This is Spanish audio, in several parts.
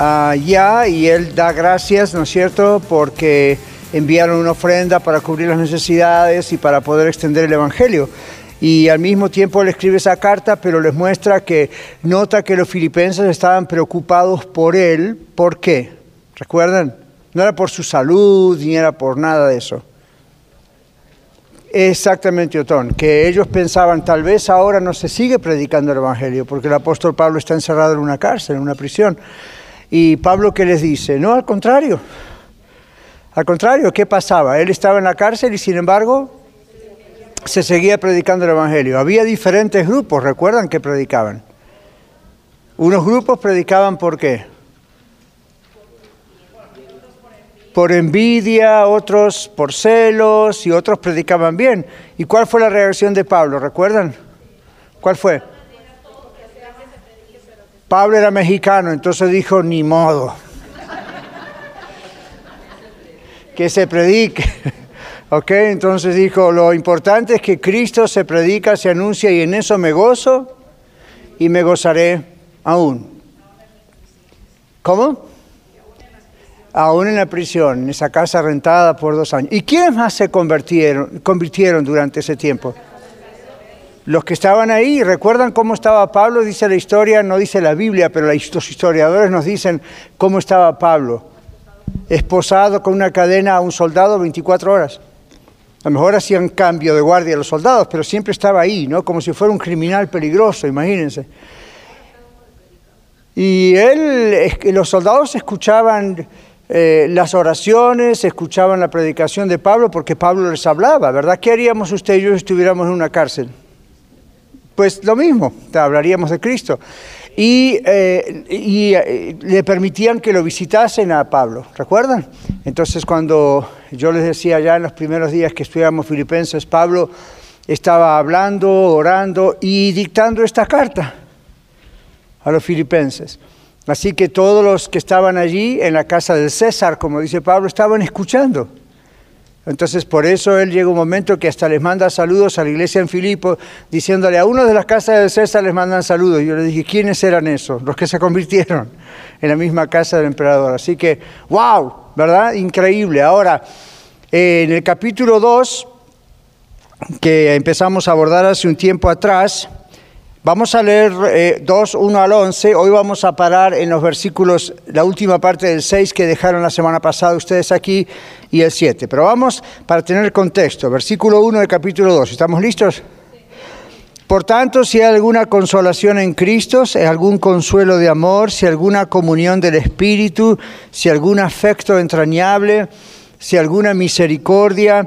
allá y él da gracias, ¿no es cierto?, porque enviaron una ofrenda para cubrir las necesidades y para poder extender el Evangelio. Y al mismo tiempo él escribe esa carta, pero les muestra que nota que los filipenses estaban preocupados por él. ¿Por qué? ¿Recuerdan? No era por su salud ni era por nada de eso. Exactamente, Otón, que ellos pensaban, tal vez ahora no se sigue predicando el Evangelio, porque el apóstol Pablo está encerrado en una cárcel, en una prisión. Y Pablo, ¿qué les dice? No, al contrario. Al contrario, ¿qué pasaba? Él estaba en la cárcel y sin embargo se seguía predicando el Evangelio. Había diferentes grupos, recuerdan que predicaban. Unos grupos predicaban por qué? Por envidia, otros por celos y otros predicaban bien. ¿Y cuál fue la reacción de Pablo? ¿Recuerdan? ¿Cuál fue? Pablo era mexicano, entonces dijo, ni modo. que se predique. ¿Ok? Entonces dijo, lo importante es que Cristo se predica, se anuncia y en eso me gozo y me gozaré aún. ¿Cómo? Aún en la prisión, en esa casa rentada por dos años. ¿Y quiénes más se convirtieron, convirtieron durante ese tiempo? Los que estaban ahí, ¿recuerdan cómo estaba Pablo? Dice la historia, no dice la Biblia, pero los historiadores nos dicen cómo estaba Pablo. Esposado con una cadena a un soldado 24 horas. A lo mejor hacían cambio de guardia a los soldados, pero siempre estaba ahí, ¿no? Como si fuera un criminal peligroso, imagínense. Y él, los soldados escuchaban eh, las oraciones, escuchaban la predicación de Pablo porque Pablo les hablaba, ¿verdad? ¿Qué haríamos usted y yo si estuviéramos en una cárcel? Pues lo mismo, hablaríamos de Cristo. Y, eh, eh, le permitían que lo visitasen a Pablo, ¿recuerdan? Entonces cuando yo les decía ya en los primeros días que estudiamos Filipenses, Pablo estaba hablando, orando y dictando esta carta a los filipenses. Así que todos los que estaban allí en la casa del César, como dice Pablo, estaban escuchando. Entonces por eso él llega un momento que hasta les manda saludos a la iglesia en Filipo, diciéndole a uno de las casas de César les mandan saludos. Yo le dije, ¿quiénes eran esos? Los que se convirtieron en la misma casa del emperador. Así que, wow, ¿verdad? Increíble. Ahora, en el capítulo 2, que empezamos a abordar hace un tiempo atrás, Vamos a leer eh, 2, 1 al 11. Hoy vamos a parar en los versículos, la última parte del 6 que dejaron la semana pasada ustedes aquí y el 7. Pero vamos para tener contexto. Versículo 1 del capítulo 2. ¿Estamos listos? Por tanto, si hay alguna consolación en Cristo, si hay algún consuelo de amor, si hay alguna comunión del Espíritu, si algún afecto entrañable, si alguna misericordia,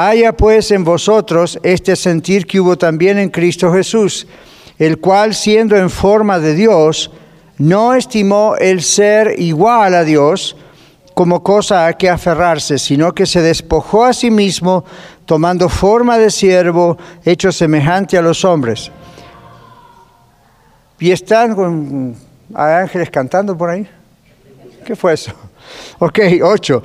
Haya pues en vosotros este sentir que hubo también en Cristo Jesús, el cual siendo en forma de Dios, no estimó el ser igual a Dios como cosa a que aferrarse, sino que se despojó a sí mismo, tomando forma de siervo, hecho semejante a los hombres. ¿Y están con ángeles cantando por ahí? ¿Qué fue eso? Ok, ocho.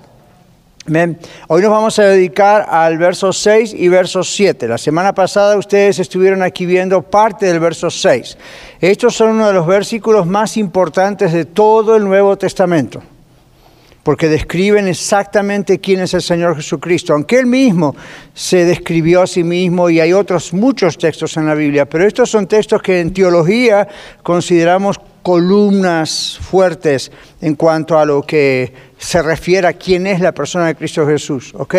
Hoy nos vamos a dedicar al verso 6 y verso 7. La semana pasada ustedes estuvieron aquí viendo parte del verso 6. Estos son uno de los versículos más importantes de todo el Nuevo Testamento porque describen exactamente quién es el Señor Jesucristo, aunque Él mismo se describió a sí mismo y hay otros muchos textos en la Biblia, pero estos son textos que en teología consideramos columnas fuertes en cuanto a lo que se refiere a quién es la persona de Cristo Jesús, ¿ok?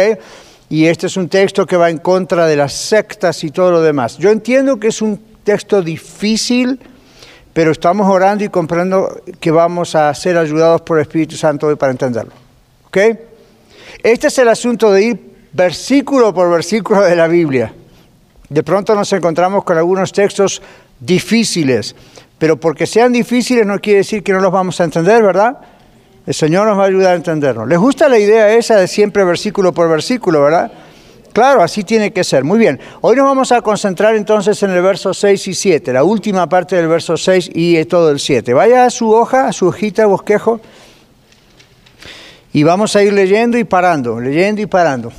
Y este es un texto que va en contra de las sectas y todo lo demás. Yo entiendo que es un texto difícil, pero estamos orando y comprendo que vamos a ser ayudados por el Espíritu Santo hoy para entenderlo. ¿Ok? Este es el asunto de ir versículo por versículo de la Biblia. De pronto nos encontramos con algunos textos difíciles, pero porque sean difíciles no quiere decir que no los vamos a entender, ¿verdad? El Señor nos va a ayudar a entenderlo. ¿Les gusta la idea esa de siempre versículo por versículo, verdad? Claro, así tiene que ser. Muy bien. Hoy nos vamos a concentrar entonces en el verso 6 y 7, la última parte del verso 6 y todo el 7. Vaya a su hoja, a su hojita, bosquejo, y vamos a ir leyendo y parando, leyendo y parando.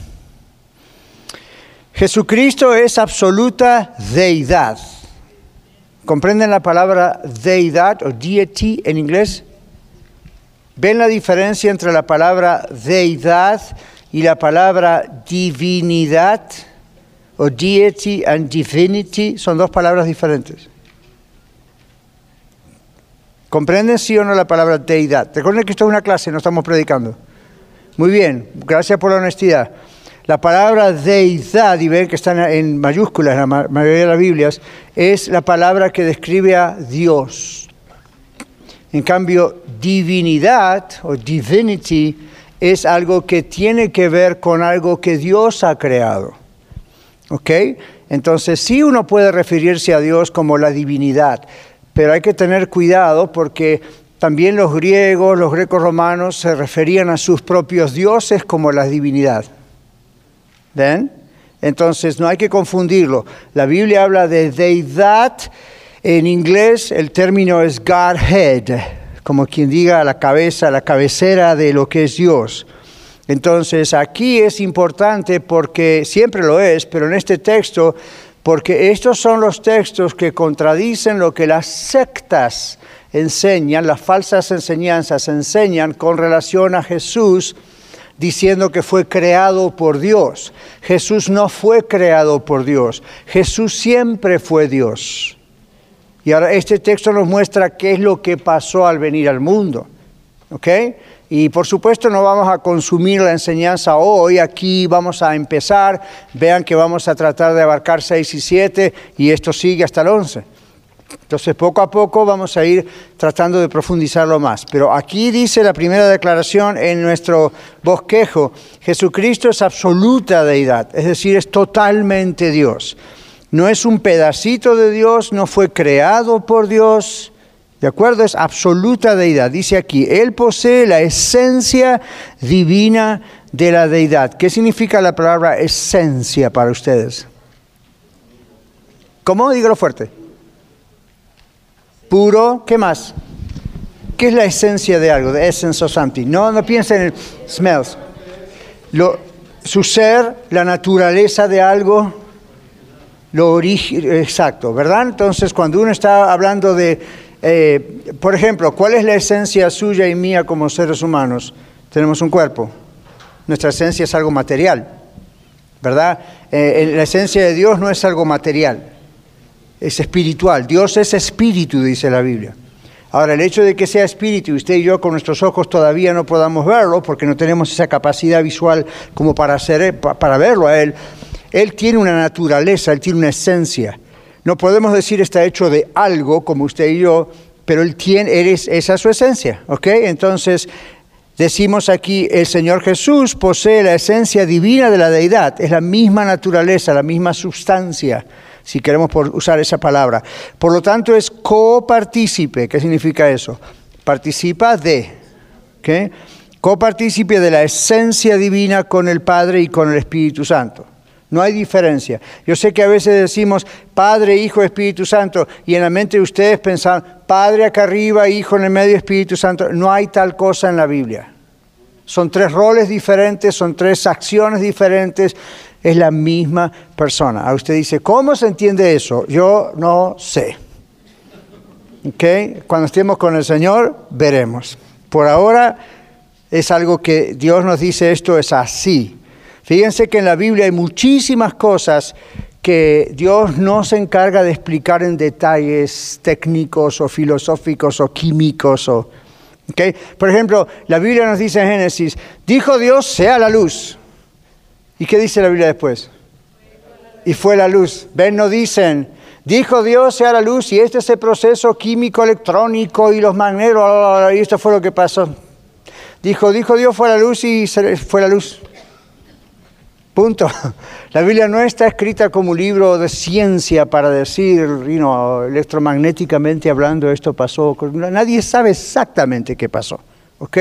Jesucristo es absoluta deidad. ¿Comprenden la palabra deidad o deity en inglés? ¿Ven la diferencia entre la palabra deidad y la palabra divinidad o deity and divinity son dos palabras diferentes. ¿Comprenden sí o no la palabra deidad? Recuerden que esto es una clase, no estamos predicando. Muy bien, gracias por la honestidad. La palabra deidad, y ven que están en mayúsculas en la mayoría de las Biblias, es la palabra que describe a Dios. En cambio, divinidad o divinity es algo que tiene que ver con algo que Dios ha creado. ¿Ok? Entonces sí uno puede referirse a Dios como la divinidad, pero hay que tener cuidado porque también los griegos, los grecos romanos se referían a sus propios dioses como la divinidad. ¿Ven? Entonces no hay que confundirlo. La Biblia habla de deidad. En inglés el término es Godhead como quien diga la cabeza, la cabecera de lo que es Dios. Entonces aquí es importante porque siempre lo es, pero en este texto, porque estos son los textos que contradicen lo que las sectas enseñan, las falsas enseñanzas enseñan con relación a Jesús, diciendo que fue creado por Dios. Jesús no fue creado por Dios, Jesús siempre fue Dios. Y ahora este texto nos muestra qué es lo que pasó al venir al mundo. ¿Ok? Y por supuesto no vamos a consumir la enseñanza hoy, aquí vamos a empezar, vean que vamos a tratar de abarcar 6 y 7 y esto sigue hasta el 11. Entonces poco a poco vamos a ir tratando de profundizarlo más. Pero aquí dice la primera declaración en nuestro bosquejo, Jesucristo es absoluta deidad, es decir, es totalmente Dios no es un pedacito de Dios, no fue creado por Dios. ¿De acuerdo? Es absoluta deidad. Dice aquí, Él posee la esencia divina de la deidad. ¿Qué significa la palabra esencia para ustedes? ¿Cómo? Dígalo fuerte. Puro, ¿qué más? ¿Qué es la esencia de algo? The essence of something. No, no piensen en smells. Lo, su ser, la naturaleza de algo, lo origen, exacto, ¿verdad? Entonces, cuando uno está hablando de, eh, por ejemplo, ¿cuál es la esencia suya y mía como seres humanos? Tenemos un cuerpo. Nuestra esencia es algo material, ¿verdad? Eh, la esencia de Dios no es algo material, es espiritual. Dios es espíritu, dice la Biblia. Ahora, el hecho de que sea espíritu y usted y yo con nuestros ojos todavía no podamos verlo, porque no tenemos esa capacidad visual como para, hacer, para verlo a Él, él tiene una naturaleza, Él tiene una esencia. No podemos decir está hecho de algo como usted y yo, pero Él tiene, esa es su esencia, ¿ok? Entonces, decimos aquí, el Señor Jesús posee la esencia divina de la deidad, es la misma naturaleza, la misma sustancia, si queremos usar esa palabra. Por lo tanto, es copartícipe. ¿Qué significa eso? Participa de, ¿ok? Copartícipe de la esencia divina con el Padre y con el Espíritu Santo. No hay diferencia. Yo sé que a veces decimos Padre, Hijo, Espíritu Santo, y en la mente de ustedes pensan Padre acá arriba, Hijo en el medio, Espíritu Santo. No hay tal cosa en la Biblia. Son tres roles diferentes, son tres acciones diferentes, es la misma persona. A usted dice, ¿cómo se entiende eso? Yo no sé. ¿Okay? Cuando estemos con el Señor, veremos. Por ahora es algo que Dios nos dice, esto es así. Fíjense que en la Biblia hay muchísimas cosas que Dios no se encarga de explicar en detalles técnicos o filosóficos o químicos. O, Por ejemplo, la Biblia nos dice en Génesis, dijo Dios, sea la luz. ¿Y qué dice la Biblia después? Y fue la luz. Ven, no dicen, dijo Dios, sea la luz, y este es el proceso químico electrónico y los magnetos, y esto fue lo que pasó. Dijo, dijo Dios, fue la luz y fue la luz. Punto. La Biblia no está escrita como un libro de ciencia para decir, electromagnéticamente hablando, esto pasó. Nadie sabe exactamente qué pasó, ¿ok?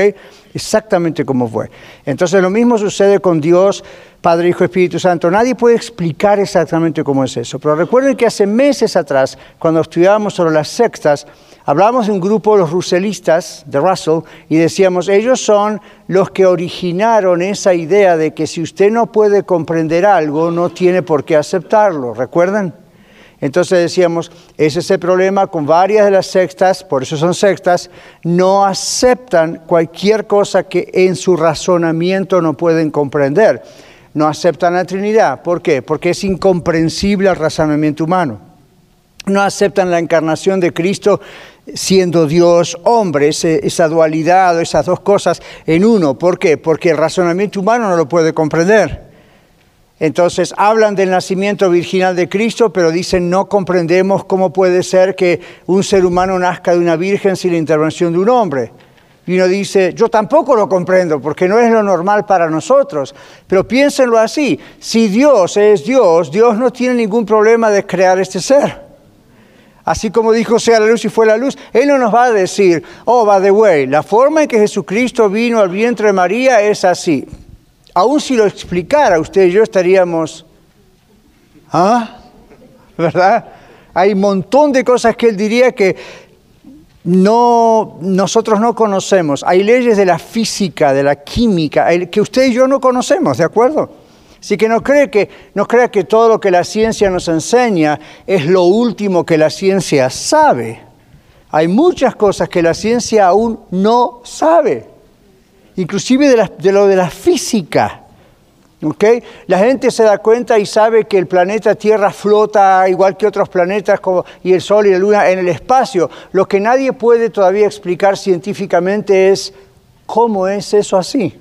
Exactamente cómo fue. Entonces lo mismo sucede con Dios, Padre, Hijo, Espíritu Santo. Nadie puede explicar exactamente cómo es eso. Pero recuerden que hace meses atrás, cuando estudiábamos sobre las sectas, Hablamos de un grupo, los ruselistas de Russell, y decíamos, ellos son los que originaron esa idea de que si usted no puede comprender algo, no tiene por qué aceptarlo. ¿Recuerdan? Entonces decíamos, ese es el problema con varias de las sectas, por eso son sectas, no aceptan cualquier cosa que en su razonamiento no pueden comprender. No aceptan la Trinidad. ¿Por qué? Porque es incomprensible el razonamiento humano no aceptan la encarnación de Cristo siendo Dios hombre, esa dualidad, esas dos cosas en uno. ¿Por qué? Porque el razonamiento humano no lo puede comprender. Entonces hablan del nacimiento virginal de Cristo, pero dicen no comprendemos cómo puede ser que un ser humano nazca de una virgen sin la intervención de un hombre. Y uno dice, yo tampoco lo comprendo porque no es lo normal para nosotros. Pero piénsenlo así, si Dios es Dios, Dios no tiene ningún problema de crear este ser. Así como dijo sea la luz y fue la luz, Él no nos va a decir, oh, by the way, la forma en que Jesucristo vino al vientre de María es así. Aún si lo explicara usted y yo estaríamos, ¿ah? ¿Verdad? Hay un montón de cosas que Él diría que no, nosotros no conocemos. Hay leyes de la física, de la química, que usted y yo no conocemos, ¿de acuerdo? Así que no, cree que no crea que todo lo que la ciencia nos enseña es lo último que la ciencia sabe. Hay muchas cosas que la ciencia aún no sabe, inclusive de, lo de la física. La gente se da cuenta y sabe que el planeta Tierra flota igual que otros planetas y el Sol y la Luna en el espacio. Lo que nadie puede todavía explicar científicamente es cómo es eso así.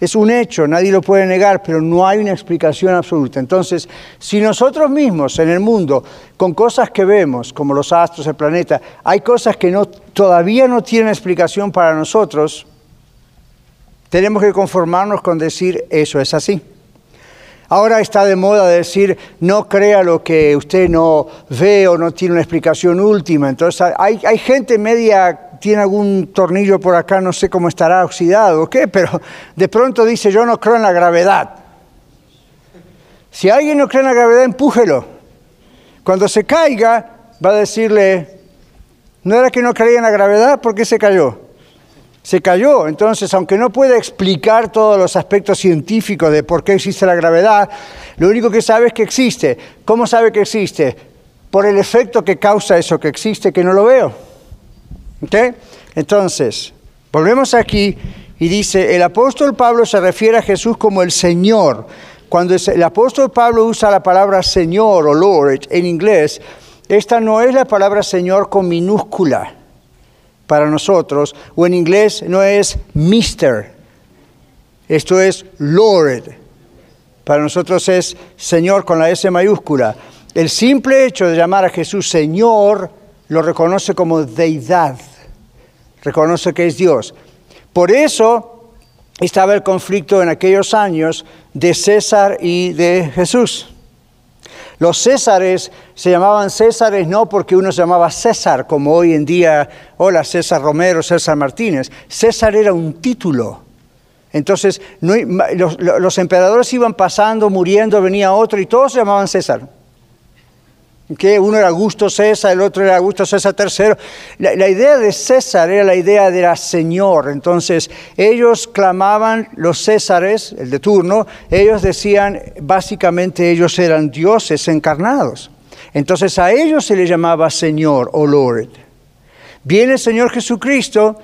Es un hecho, nadie lo puede negar, pero no hay una explicación absoluta. Entonces, si nosotros mismos en el mundo, con cosas que vemos, como los astros, el planeta, hay cosas que todavía no tienen explicación para nosotros, tenemos que conformarnos con decir eso es así. Ahora está de moda decir, no crea lo que usted no ve o no tiene una explicación última. Entonces hay, hay gente media tiene algún tornillo por acá, no sé cómo estará oxidado o qué, pero de pronto dice, yo no creo en la gravedad. Si alguien no cree en la gravedad, empújelo. Cuando se caiga, va a decirle, ¿no era que no creía en la gravedad? ¿Por qué se cayó? Se cayó. Entonces, aunque no puede explicar todos los aspectos científicos de por qué existe la gravedad, lo único que sabe es que existe. ¿Cómo sabe que existe? Por el efecto que causa eso que existe, que no lo veo. Entonces, volvemos aquí y dice, el apóstol Pablo se refiere a Jesús como el Señor. Cuando el apóstol Pablo usa la palabra Señor o Lord en inglés, esta no es la palabra Señor con minúscula para nosotros, o en inglés no es Mister, esto es Lord. Para nosotros es Señor con la S mayúscula. El simple hecho de llamar a Jesús Señor lo reconoce como deidad, reconoce que es Dios. Por eso estaba el conflicto en aquellos años de César y de Jesús. Los Césares se llamaban Césares no porque uno se llamaba César, como hoy en día, hola César Romero, César Martínez. César era un título. Entonces los, los emperadores iban pasando, muriendo, venía otro y todos se llamaban César. Que uno era Augusto César, el otro era Augusto César III. La, idea de César era la idea de la Señor. Entonces, ellos clamaban, los Césares, el de turno, ellos decían, básicamente ellos eran dioses encarnados. Entonces a ellos se les llamaba Señor o Lord. Viene el Señor Jesucristo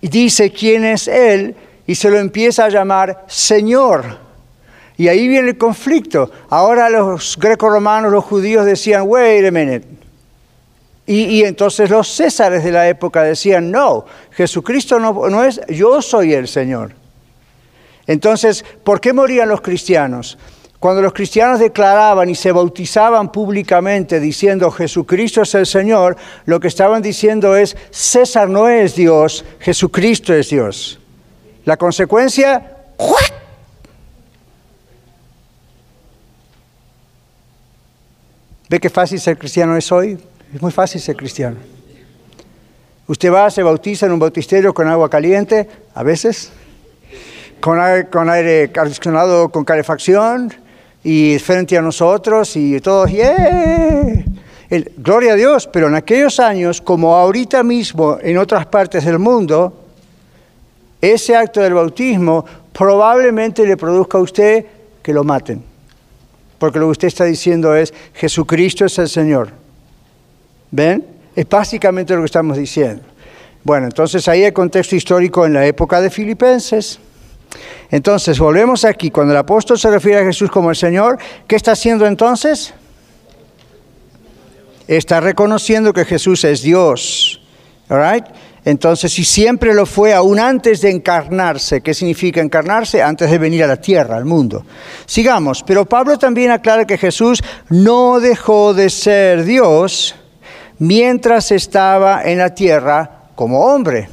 y dice quién es Él y se lo empieza a llamar Señor. Y ahí viene el conflicto. Ahora los greco-romanos, los judíos decían, wait a minute. Y, entonces los césares de la época decían, no, Jesucristo no, no es, yo soy el Señor. Entonces, ¿por qué morían los cristianos? Cuando los cristianos declaraban y se bautizaban públicamente diciendo Jesucristo es el Señor, lo que estaban diciendo es César no es Dios, Jesucristo es Dios. La consecuencia, ¿Ve qué fácil ser cristiano es hoy? Es muy fácil ser cristiano. Usted va, se bautiza en un bautisterio con agua caliente, a veces, con aire, con aire acondicionado con calefacción, y frente a nosotros, y todos, ¡yeah! gloria a Dios, pero en aquellos años, como ahorita mismo en otras partes del mundo, ese acto del bautismo probablemente le produzca a usted que lo maten porque lo que usted está diciendo es, Jesucristo es el Señor. ¿Ven? Es básicamente lo que estamos diciendo. Bueno, entonces ahí el contexto histórico en la época de Filipenses. Entonces, volvemos aquí. Cuando el apóstol se refiere a Jesús como el Señor, ¿qué está haciendo entonces? Está reconociendo que Jesús es Dios. All right? Entonces, si siempre lo fue aún antes de encarnarse, ¿qué significa encarnarse? Antes de venir a la tierra, al mundo. Sigamos, pero Pablo también aclara que Jesús no dejó de ser Dios mientras estaba en la tierra como hombre.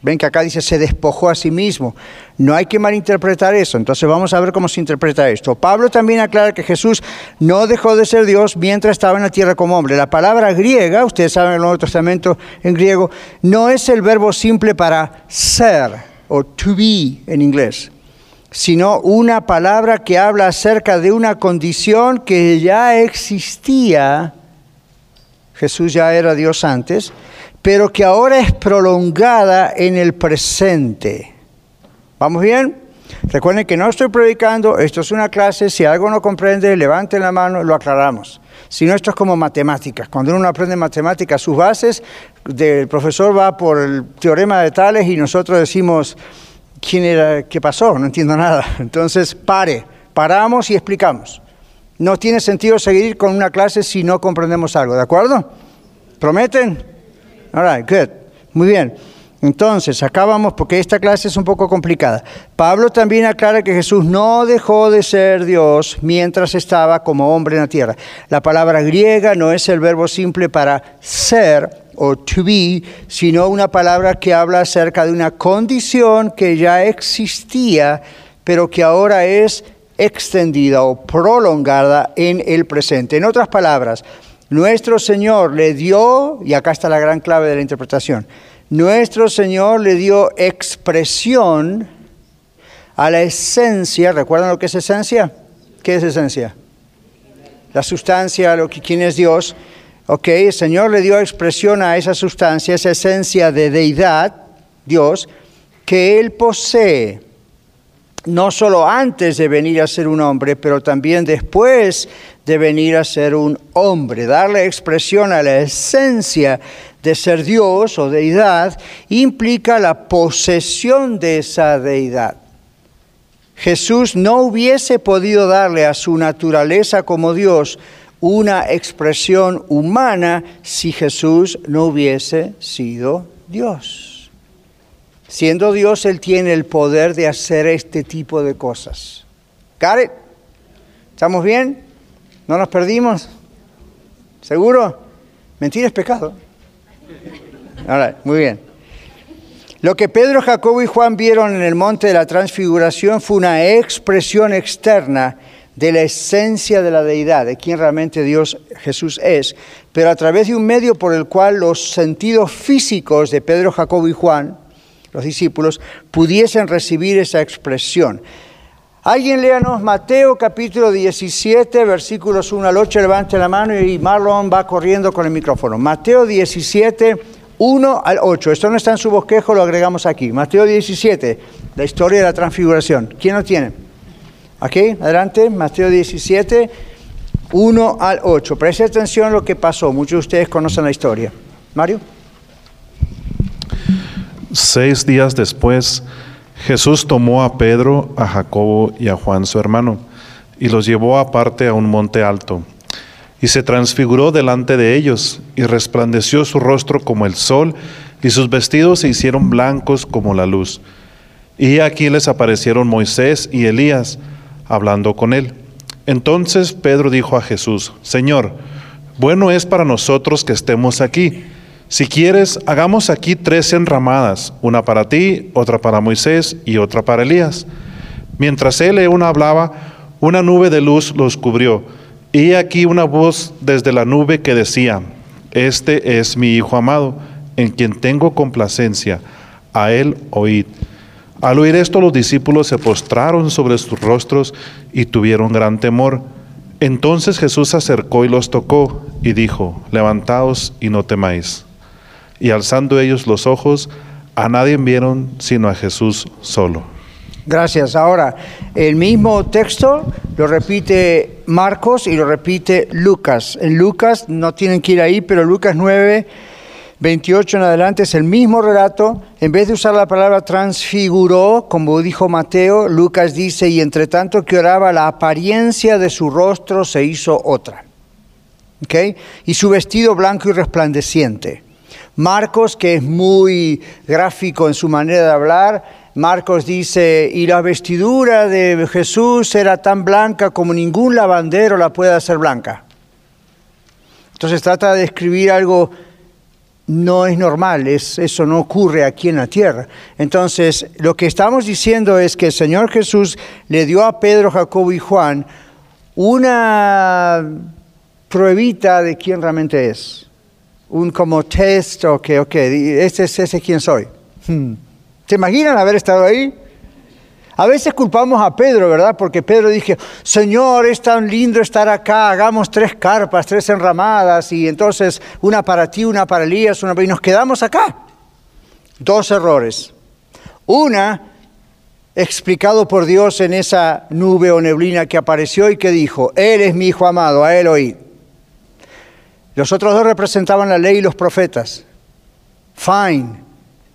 Ven que acá dice se despojó a sí mismo. No hay que malinterpretar eso. Entonces vamos a ver cómo se interpreta esto. Pablo también aclara que Jesús no dejó de ser Dios mientras estaba en la tierra como hombre. La palabra griega, ustedes saben el Nuevo Testamento en griego, no es el verbo simple para ser o to be en inglés, sino una palabra que habla acerca de una condición que ya existía. Jesús ya era Dios antes pero que ahora es prolongada en el presente. ¿Vamos bien? Recuerden que no estoy predicando, esto es una clase, si algo no comprende, levanten la mano, lo aclaramos. Si no, esto es como matemáticas. Cuando uno aprende matemáticas, sus bases, del profesor va por el teorema de tales y nosotros decimos, ¿quién era? ¿Qué pasó? No entiendo nada. Entonces, pare, paramos y explicamos. No tiene sentido seguir con una clase si no comprendemos algo, ¿de acuerdo? ¿Prometen? All right, good. Muy bien. Entonces, acabamos porque esta clase es un poco complicada. Pablo también aclara que Jesús no dejó de ser Dios mientras estaba como hombre en la tierra. La palabra griega no es el verbo simple para ser o to be, sino una palabra que habla acerca de una condición que ya existía, pero que ahora es extendida o prolongada en el presente. En otras palabras, nuestro Señor le dio, y acá está la gran clave de la interpretación, nuestro Señor le dio expresión a la esencia, ¿recuerdan lo que es esencia? ¿Qué es esencia? La sustancia, lo que, quién es Dios. Ok, el Señor le dio expresión a esa sustancia, esa esencia de deidad, Dios, que Él posee no solo antes de venir a ser un hombre, pero también después de venir a ser un hombre. Darle expresión a la esencia de ser Dios o deidad implica la posesión de esa deidad. Jesús no hubiese podido darle a su naturaleza como Dios una expresión humana si Jesús no hubiese sido Dios. Siendo Dios, Él tiene el poder de hacer este tipo de cosas. ¿Got ¿Estamos bien? ¿No nos perdimos? ¿Seguro? Mentira es pecado. Muy bien. Lo que Pedro, Jacobo y Juan vieron en el monte de la transfiguración fue una expresión externa de la esencia de la deidad, de quien realmente Dios Jesús es, pero a través de un medio por el cual los sentidos físicos de Pedro, Jacobo y Juan los discípulos, pudiesen recibir esa expresión. Alguien léanos Mateo capítulo 17, versículos 1 al 8, levante la mano y Marlon va corriendo con el micrófono. Mateo 17, 1 al 8. Esto no está en su bosquejo, lo agregamos aquí. Mateo 17, la historia de la transfiguración. ¿Quién lo tiene? Aquí, adelante, Mateo 17, 1 al 8. Preste atención a lo que pasó. Muchos de ustedes conocen la historia. Mario. Seis días después, Jesús tomó a Pedro, a Jacobo y a Juan su hermano, y los llevó aparte a un monte alto. Y se transfiguró delante de ellos, y resplandeció su rostro como el sol, y sus vestidos se hicieron blancos como la luz. Y aquí les aparecieron Moisés y Elías, hablando con él. Entonces Pedro dijo a Jesús, Señor, bueno es para nosotros que estemos aquí. Si quieres, hagamos aquí tres enramadas, una para ti, otra para Moisés y otra para Elías. Mientras él aún hablaba, una nube de luz los cubrió, y aquí una voz desde la nube que decía, Este es mi Hijo amado, en quien tengo complacencia, a él oíd. Al oír esto los discípulos se postraron sobre sus rostros y tuvieron gran temor. Entonces Jesús se acercó y los tocó y dijo, Levantaos y no temáis y alzando ellos los ojos, a nadie vieron sino a Jesús solo. Gracias. Ahora, el mismo texto lo repite Marcos y lo repite Lucas. En Lucas, no tienen que ir ahí, pero Lucas 9, 28 en adelante es el mismo relato. En vez de usar la palabra transfiguró, como dijo Mateo, Lucas dice, y entre tanto que oraba, la apariencia de su rostro se hizo otra. ¿Okay? Y su vestido blanco y resplandeciente. Marcos, que es muy gráfico en su manera de hablar, Marcos dice, y la vestidura de Jesús era tan blanca como ningún lavandero la puede hacer blanca. Entonces trata de describir algo no es normal, es, eso no ocurre aquí en la tierra. Entonces, lo que estamos diciendo es que el Señor Jesús le dio a Pedro, Jacobo y Juan una pruebita de quién realmente es un como test, ok, ok, ese es ese quién soy. Hmm. ¿Se imaginan haber estado ahí? A veces culpamos a Pedro, ¿verdad? Porque Pedro dije, Señor, es tan lindo estar acá, hagamos tres carpas, tres enramadas, y entonces una para ti, una para Elías, una para... y nos quedamos acá. Dos errores. Una, explicado por Dios en esa nube o neblina que apareció y que dijo, Él es mi Hijo amado, a Él oí. Los otros dos representaban la ley y los profetas. Fine,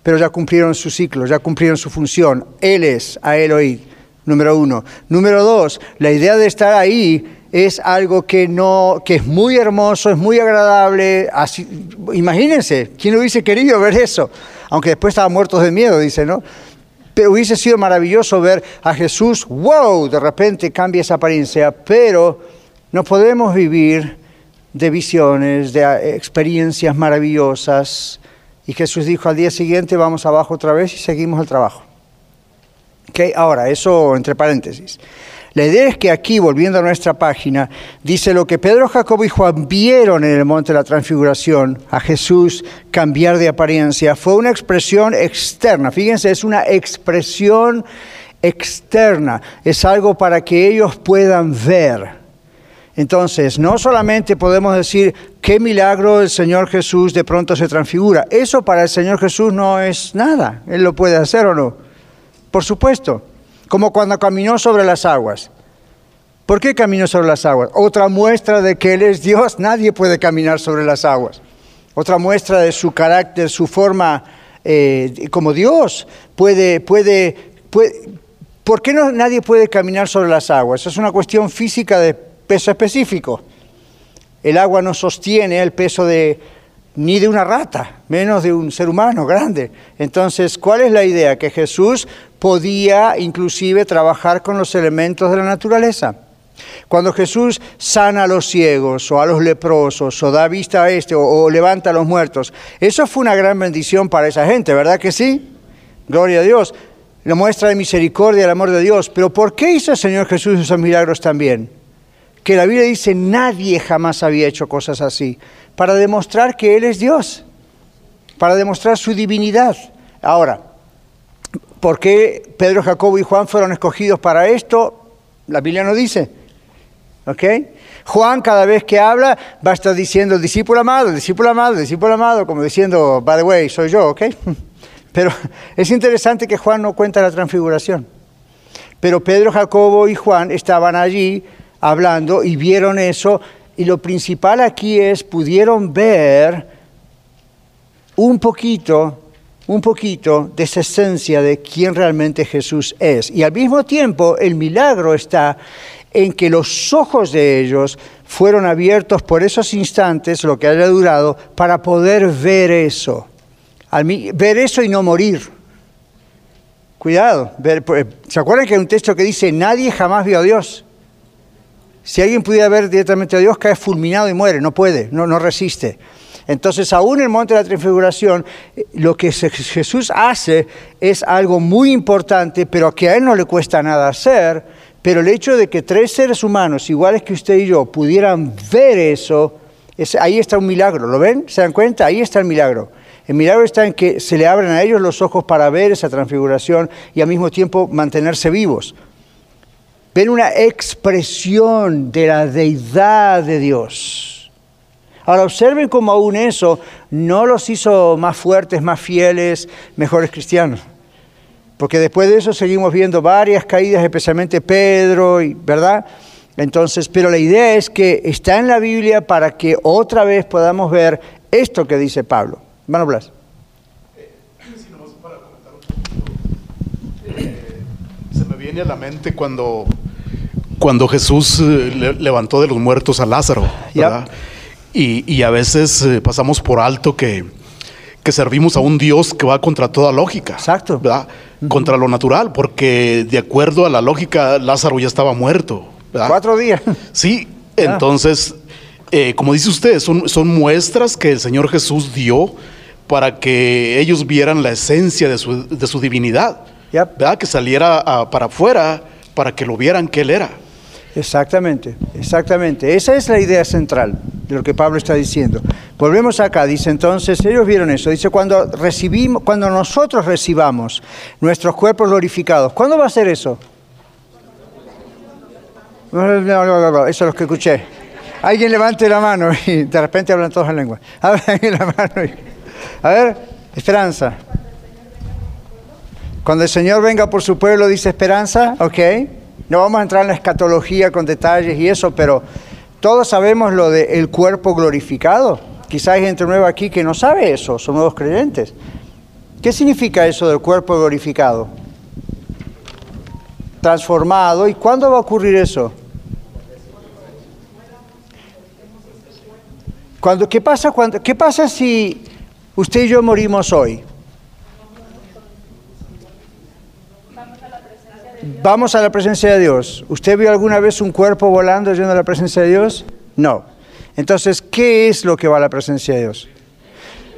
pero ya cumplieron su ciclo, ya cumplieron su función. Él es, a él oír, número uno. Número dos, la idea de estar ahí es algo que, no, que es muy hermoso, es muy agradable. Así, imagínense, ¿quién hubiese querido ver eso? Aunque después estaban muertos de miedo, dice, ¿no? Pero hubiese sido maravilloso ver a Jesús, wow, de repente cambia esa apariencia, pero no podemos vivir de visiones, de eh, experiencias maravillosas. Y Jesús dijo al día siguiente, vamos abajo otra vez y seguimos el trabajo. ¿Okay? Ahora, eso entre paréntesis. La idea es que aquí, volviendo a nuestra página, dice lo que Pedro, Jacobo y Juan vieron en el monte de la transfiguración a Jesús cambiar de apariencia. Fue una expresión externa. Fíjense, es una expresión externa. Es algo para que ellos puedan ver. Entonces, no solamente podemos decir qué milagro el Señor Jesús de pronto se transfigura. Eso para el Señor Jesús no es nada. Él lo puede hacer o no. Por supuesto. Como cuando caminó sobre las aguas. ¿Por qué caminó sobre las aguas? Otra muestra de que Él es Dios. Nadie puede caminar sobre las aguas. Otra muestra de su carácter, su forma eh, como Dios. Puede, puede, puede. ¿Por qué no, nadie puede caminar sobre las aguas? Es una cuestión física de peso específico. El agua no sostiene el peso de ni de una rata, menos de un ser humano grande. Entonces, ¿cuál es la idea? Que Jesús podía inclusive trabajar con los elementos de la naturaleza. Cuando Jesús sana a los ciegos o a los leprosos o da vista a este o, levanta a los muertos, eso fue una gran bendición para esa gente, ¿verdad que sí? Gloria a Dios. La muestra de misericordia el amor de Dios. Pero ¿por qué hizo el Señor Jesús esos milagros también? Que la Biblia dice nadie jamás había hecho cosas así, para demostrar que Él es Dios, para demostrar su divinidad. Ahora, ¿por qué Pedro, Jacobo y Juan fueron escogidos para esto? La Biblia no dice. ¿Ok? Juan cada vez que habla va a estar diciendo discípulo amado, discípulo amado, discípulo amado, como diciendo, by the way, soy yo, ¿ok? Pero es interesante que Juan no cuenta la transfiguración. Pero Pedro, Jacobo y Juan estaban allí hablando y vieron eso. Y lo principal aquí es, pudieron ver un poquito, un poquito de esa esencia de quién realmente Jesús es. Y al mismo tiempo el milagro está en que los ojos de ellos fueron abiertos por esos instantes, lo que haya durado, para poder ver eso. ver eso y no morir. Cuidado. Pues, ¿Se acuerdan que hay un texto que dice, nadie jamás vio a Dios? Si alguien pudiera ver directamente a Dios, cae fulminado y muere, no puede, no, resiste. Entonces, aún en el monte de la transfiguración, lo que Jesús hace es algo muy importante, pero que a Él no le cuesta nada hacer. Pero el hecho de que tres seres humanos, iguales que usted y yo, pudieran ver eso, ahí está un milagro. ¿Lo ven? ¿Se dan cuenta? Ahí está el milagro. El milagro está en que se le abren a ellos los ojos para ver esa transfiguración y al mismo tiempo mantenerse vivos. Ven una expresión de la deidad de Dios. Ahora observen cómo aún eso no los hizo más fuertes, más fieles, mejores cristianos. Porque después de eso seguimos viendo varias caídas, especialmente Pedro, ¿verdad? Entonces, pero la idea es que está en la Biblia para que otra vez podamos ver esto que dice Pablo. Hermano Blas. se me viene a la mente cuando, cuando Jesús eh, levantó de los muertos a Lázaro, ¿verdad? Y, a veces eh, pasamos por alto que, servimos a un Dios que va contra toda lógica. Exacto. ¿verdad? Contra lo natural, porque de acuerdo a la lógica, Lázaro ya estaba muerto. Cuatro días. Sí, entonces, eh, como dice usted, son, son muestras que el Señor Jesús dio para que ellos vieran la esencia de su, de su divinidad. ¿Verdad? Que saliera para afuera para que lo vieran que Él era. Exactamente, exactamente. Esa es la idea central de lo que Pablo está diciendo. Volvemos acá, dice entonces, ellos vieron eso, dice cuando recibimos, cuando nosotros recibamos nuestros cuerpos glorificados, ¿cuándo va a ser eso? No, no, no, eso es lo que escuché. Alguien levante la mano y de repente hablan todos en lengua. La mano. A ver, esperanza. Cuando el Señor venga por su pueblo, dice esperanza, ok. No vamos a entrar en la escatología con detalles y eso, pero todos sabemos lo del cuerpo glorificado. Quizás hay gente nueva aquí que no sabe eso, son nuevos creyentes. ¿Qué significa eso del cuerpo glorificado? Transformado. ¿Y cuándo va a ocurrir eso? Cuando, ¿qué, pasa cuando, ¿Qué pasa si usted y yo morimos hoy? Vamos a la presencia de Dios. ¿Usted vio alguna vez un cuerpo volando yendo a la presencia de Dios? No. Entonces, ¿qué es lo que va a la presencia de Dios?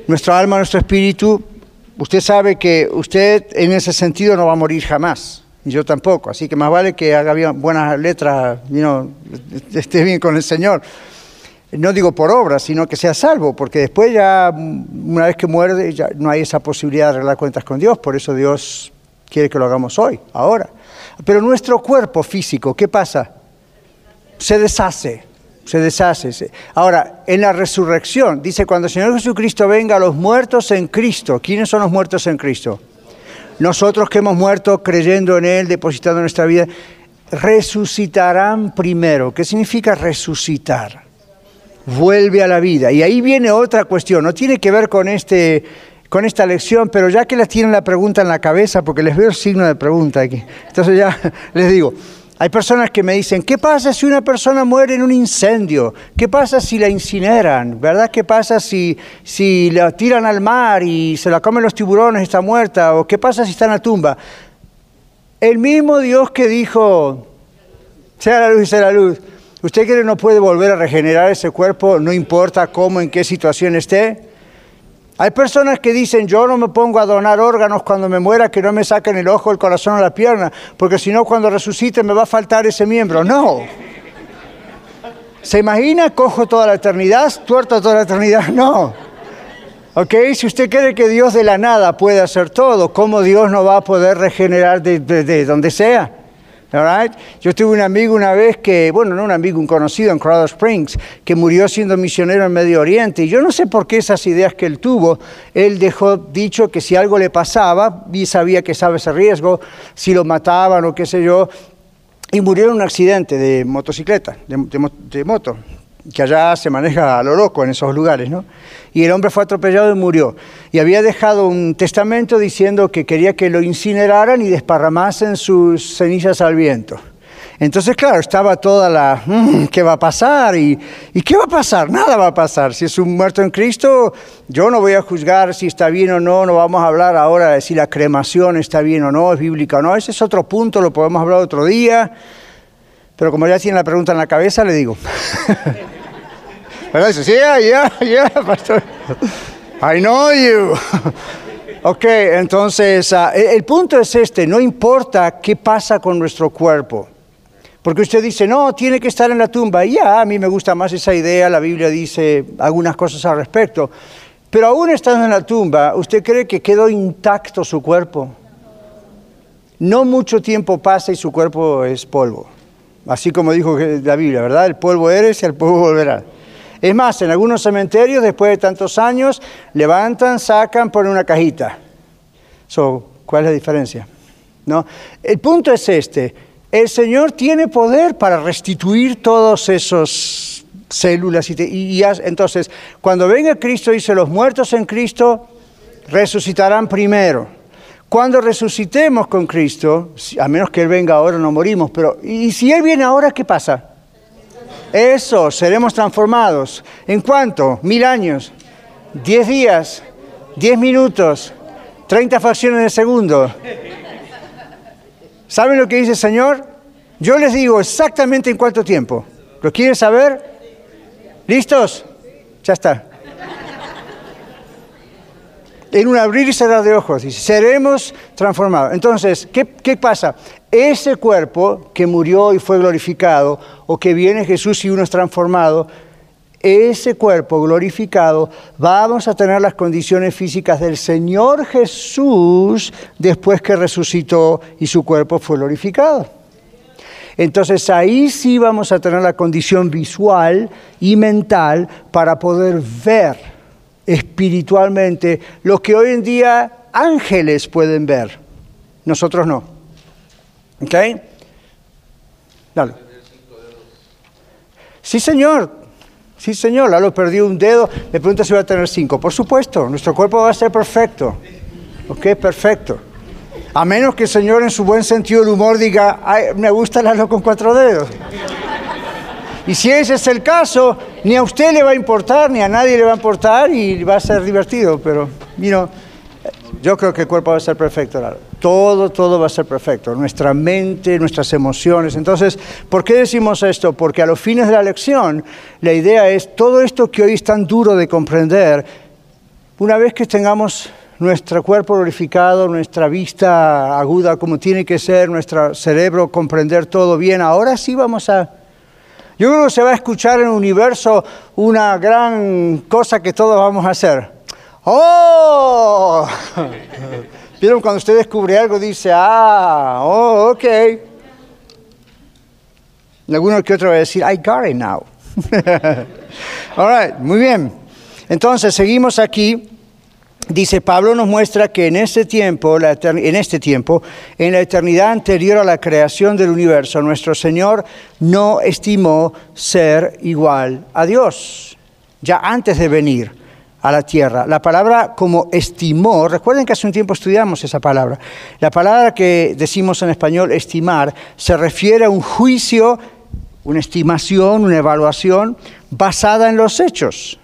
Nuestra alma, nuestro espíritu. Usted sabe que usted en ese sentido no va a morir jamás. Y yo tampoco. Así que más vale que haga bien, buenas letras, esté bien con el Señor. No digo por obra, sino que sea salvo, porque después ya, una vez que muerde, ya no hay esa posibilidad de arreglar cuentas con Dios. Por eso Dios quiere que lo hagamos hoy, ahora. Pero nuestro cuerpo físico, ¿qué pasa? Se deshace, se deshace. Ahora, en la resurrección, dice, cuando el Señor Jesucristo venga los muertos en Cristo, ¿quiénes son los muertos en Cristo? Nosotros que hemos muerto creyendo en Él, depositando nuestra vida, resucitarán primero. ¿Qué significa resucitar? Vuelve a la vida. Y ahí viene otra cuestión, no tiene que ver con este con esta lección, pero ya que les tienen la pregunta en la cabeza, porque les veo el signo de pregunta aquí, entonces ya les digo, hay personas que me dicen, ¿qué pasa si una persona muere en un incendio? ¿Qué pasa si la incineran? ¿Verdad? ¿Qué pasa si, si la tiran al mar y se la comen los tiburones y está muerta? ¿O qué pasa si está en la tumba? El mismo Dios que dijo, sea la luz y sea la luz, ¿usted que no puede volver a regenerar ese cuerpo, no importa cómo, en qué situación esté? Hay personas que dicen, yo no me pongo a donar órganos cuando me muera, que no me saquen el ojo, el corazón o la pierna, porque si no cuando resucite me va a faltar ese miembro. No. ¿Se imagina? Cojo toda la eternidad, tuerto toda la eternidad. No. ¿Ok? Si usted cree que Dios de la nada puede hacer todo, ¿cómo Dios no va a poder regenerar de, donde sea? Yo tuve un amigo una vez que, bueno, no un amigo, un conocido en Colorado Springs, que murió siendo misionero en Medio Oriente. Y yo no sé por qué esas ideas que él tuvo, él dejó dicho que si algo le pasaba, y sabía que sabe ese riesgo, si lo mataban o qué sé yo, y murió en un accidente de motocicleta, de moto que allá se maneja a lo loco en esos lugares, ¿no? Y el hombre fue atropellado y murió. Y había dejado un testamento diciendo que quería que lo incineraran y desparramasen sus cenizas al viento. Entonces, claro, estaba toda la, mm, ¿qué va a pasar? ¿Y, ¿Y qué va a pasar? Nada va a pasar. Si es un muerto en Cristo, yo no voy a juzgar si está bien o no, no vamos a hablar ahora de si la cremación está bien o no, es bíblica o no. Ese es otro punto, lo podemos hablar otro día. Pero como ya tiene la pregunta en la cabeza, le digo. ¿Verdad? Dice, sí, ya, ya, pastor. I know you. ok, entonces, ah, el punto es este, no importa qué pasa con nuestro cuerpo. Porque usted dice, no, tiene que estar en la tumba. Y ya, a mí me gusta más esa idea, la Biblia dice algunas cosas al respecto. Pero aún estando en la tumba, ¿usted cree que quedó intacto su cuerpo? No mucho tiempo pasa y su cuerpo es polvo. Así como dijo la Biblia, ¿verdad? El polvo eres y al polvo volverá. Es más, en algunos cementerios, después de tantos años, levantan, sacan, ponen una cajita. ¿Cuál es la diferencia? ¿No? El punto es este. El Señor tiene poder para restituir todos esos células. Y, entonces, cuando venga Cristo, dice, los muertos en Cristo resucitarán primero. Cuando resucitemos con Cristo, a menos que Él venga ahora, no morimos, pero ¿y si Él viene ahora, qué pasa? Eso, seremos transformados. ¿En cuánto? Mil años, diez días, diez minutos, treinta fracciones de segundo. ¿Saben lo que dice el Señor? Yo les digo exactamente en cuánto tiempo. ¿Lo quieren saber? ¿Listos? Ya está. En un abrir y cerrar de ojos, seremos transformados. Entonces, ¿qué, ¿qué pasa? ese cuerpo que murió y fue glorificado, o que viene Jesús y uno es transformado, ese cuerpo glorificado, vamos a tener las condiciones físicas del Señor Jesús después que resucitó y su cuerpo fue glorificado. Entonces ahí sí vamos a tener la condición visual y mental para poder ver espiritualmente lo que hoy en día ángeles pueden ver, nosotros no. ¿Ok? Dale. Sí, señor. Sí, señor. Lalo perdió un dedo. Me pregunta si va a tener cinco. Por supuesto, nuestro cuerpo va a ser perfecto. ¿Ok? Perfecto. A menos que el Señor en su buen sentido del humor diga, Ay, me gusta Lalo con cuatro dedos. Y si ese es el caso, ni a usted le va a importar, ni a nadie le va a importar y va a ser divertido. Pero, you yo creo que el cuerpo va a ser perfecto, Todo, todo va a ser perfecto. Nuestra mente, nuestras emociones. Entonces, ¿por qué decimos esto? Porque a los fines de la lección, la idea es todo esto que hoy es tan duro de comprender, una vez que tengamos nuestro cuerpo glorificado, nuestra vista aguda como tiene que ser, nuestro cerebro comprender todo bien, ahora sí vamos a... Yo creo que se va a escuchar en el universo una gran cosa que todos vamos a hacer. ¡Oh! ¿Vieron cuando usted descubre algo? Dice, ah, oh, ok. Alguno que otro va a decir, I got it now. All right, muy bien. Entonces, seguimos aquí. Dice Pablo nos muestra que en este tiempo, en este tiempo, en la eternidad anterior a la creación del universo, nuestro Señor no estimó ser igual a Dios, ya antes de venir a la tierra. La palabra como estimó, recuerden que hace un tiempo estudiamos esa palabra, la palabra que decimos en español estimar se refiere a un juicio, una estimación, una evaluación basada en los hechos.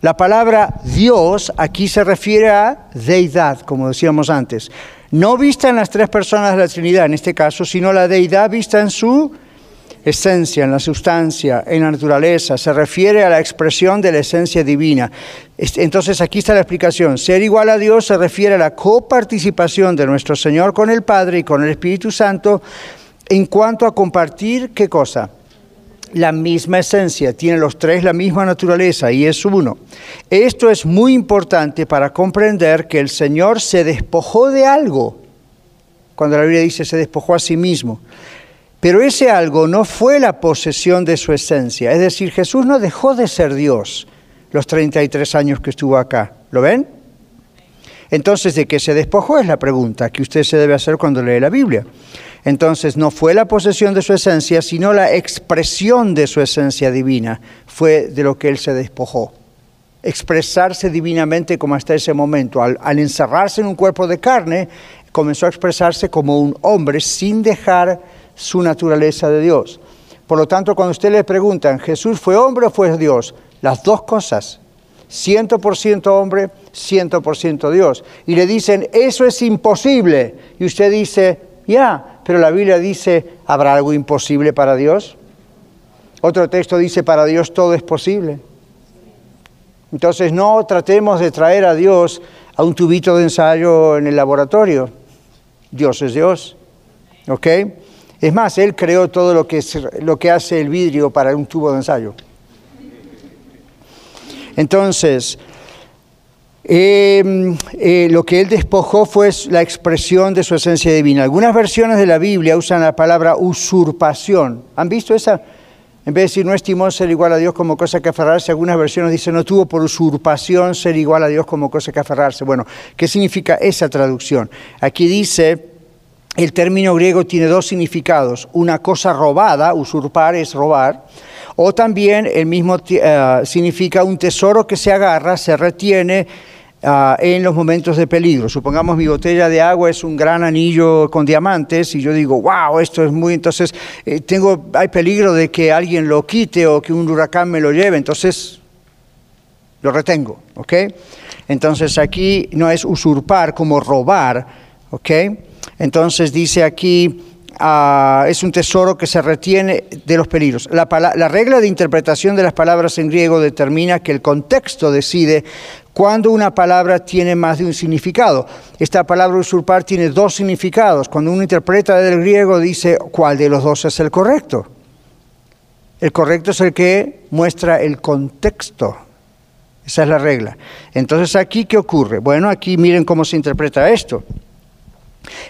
La palabra Dios aquí se refiere a deidad, como decíamos antes, no vista en las tres personas de la Trinidad en este caso, sino la deidad vista en su esencia, en la sustancia, en la naturaleza, se refiere a la expresión de la esencia divina. Entonces aquí está la explicación. Ser igual a Dios se refiere a la coparticipación de nuestro Señor con el Padre y con el Espíritu Santo en cuanto a compartir qué cosa. La misma esencia, tiene los tres la misma naturaleza y es uno. Esto es muy importante para comprender que el Señor se despojó de algo cuando la Biblia dice se despojó a sí mismo. Pero ese algo no fue la posesión de su esencia. Es decir, Jesús no dejó de ser Dios los 33 años que estuvo acá. ¿Lo ven? Entonces, ¿de qué se despojó? Es la pregunta que usted se debe hacer cuando lee la Biblia. Entonces, no fue la posesión de su esencia, sino la expresión de su esencia divina. Fue de lo que él se despojó. Expresarse divinamente como hasta ese momento. Al, encerrarse en un cuerpo de carne, comenzó a expresarse como un hombre sin dejar su naturaleza de Dios. Por lo tanto, cuando usted le preguntan, ¿Jesús fue hombre o fue Dios? Las dos cosas. 100% hombre, 100% Dios. Y le dicen, eso es imposible. Y usted dice, ya, pero la Biblia dice, ¿habrá algo imposible para Dios? Otro texto dice, para Dios todo es posible. Entonces no tratemos de traer a Dios a un tubito de ensayo en el laboratorio. Dios es Dios. ¿Ok? Es más, Él creó todo lo que, lo que hace el vidrio para un tubo de ensayo. Entonces, em, eh, lo que Él despojó fue la expresión de su esencia divina. Algunas versiones de la Biblia usan la palabra usurpación. ¿Han visto esa? En vez de decir no estimó ser igual a Dios como cosa que aferrarse, algunas versiones dicen no tuvo por usurpación ser igual a Dios como cosa que aferrarse. Bueno, ¿qué significa esa traducción? Aquí dice el término griego tiene dos significados. Una cosa robada, usurpar es robar, o también el mismo eh, significa un tesoro que se agarra, se retiene eh, en los momentos de peligro. Supongamos mi botella de agua es un gran anillo con diamantes y yo digo, wow, esto es muy, entonces eh, tengo, hay peligro de que alguien lo quite o que un huracán me lo lleve, entonces lo retengo, ¿ok? Entonces aquí no es usurpar como robar, ¿ok? Entonces dice aquí, es un tesoro que se retiene de los peligros. La, la, regla de interpretación de las palabras en griego determina que el contexto decide cuando una palabra tiene más de un significado. Esta palabra usurpar tiene dos significados. Cuando uno interpreta del griego dice cuál de los dos es el correcto. El correcto es el que muestra el contexto. Esa es la regla. Entonces aquí, ¿qué ocurre? Bueno, aquí miren cómo se interpreta esto.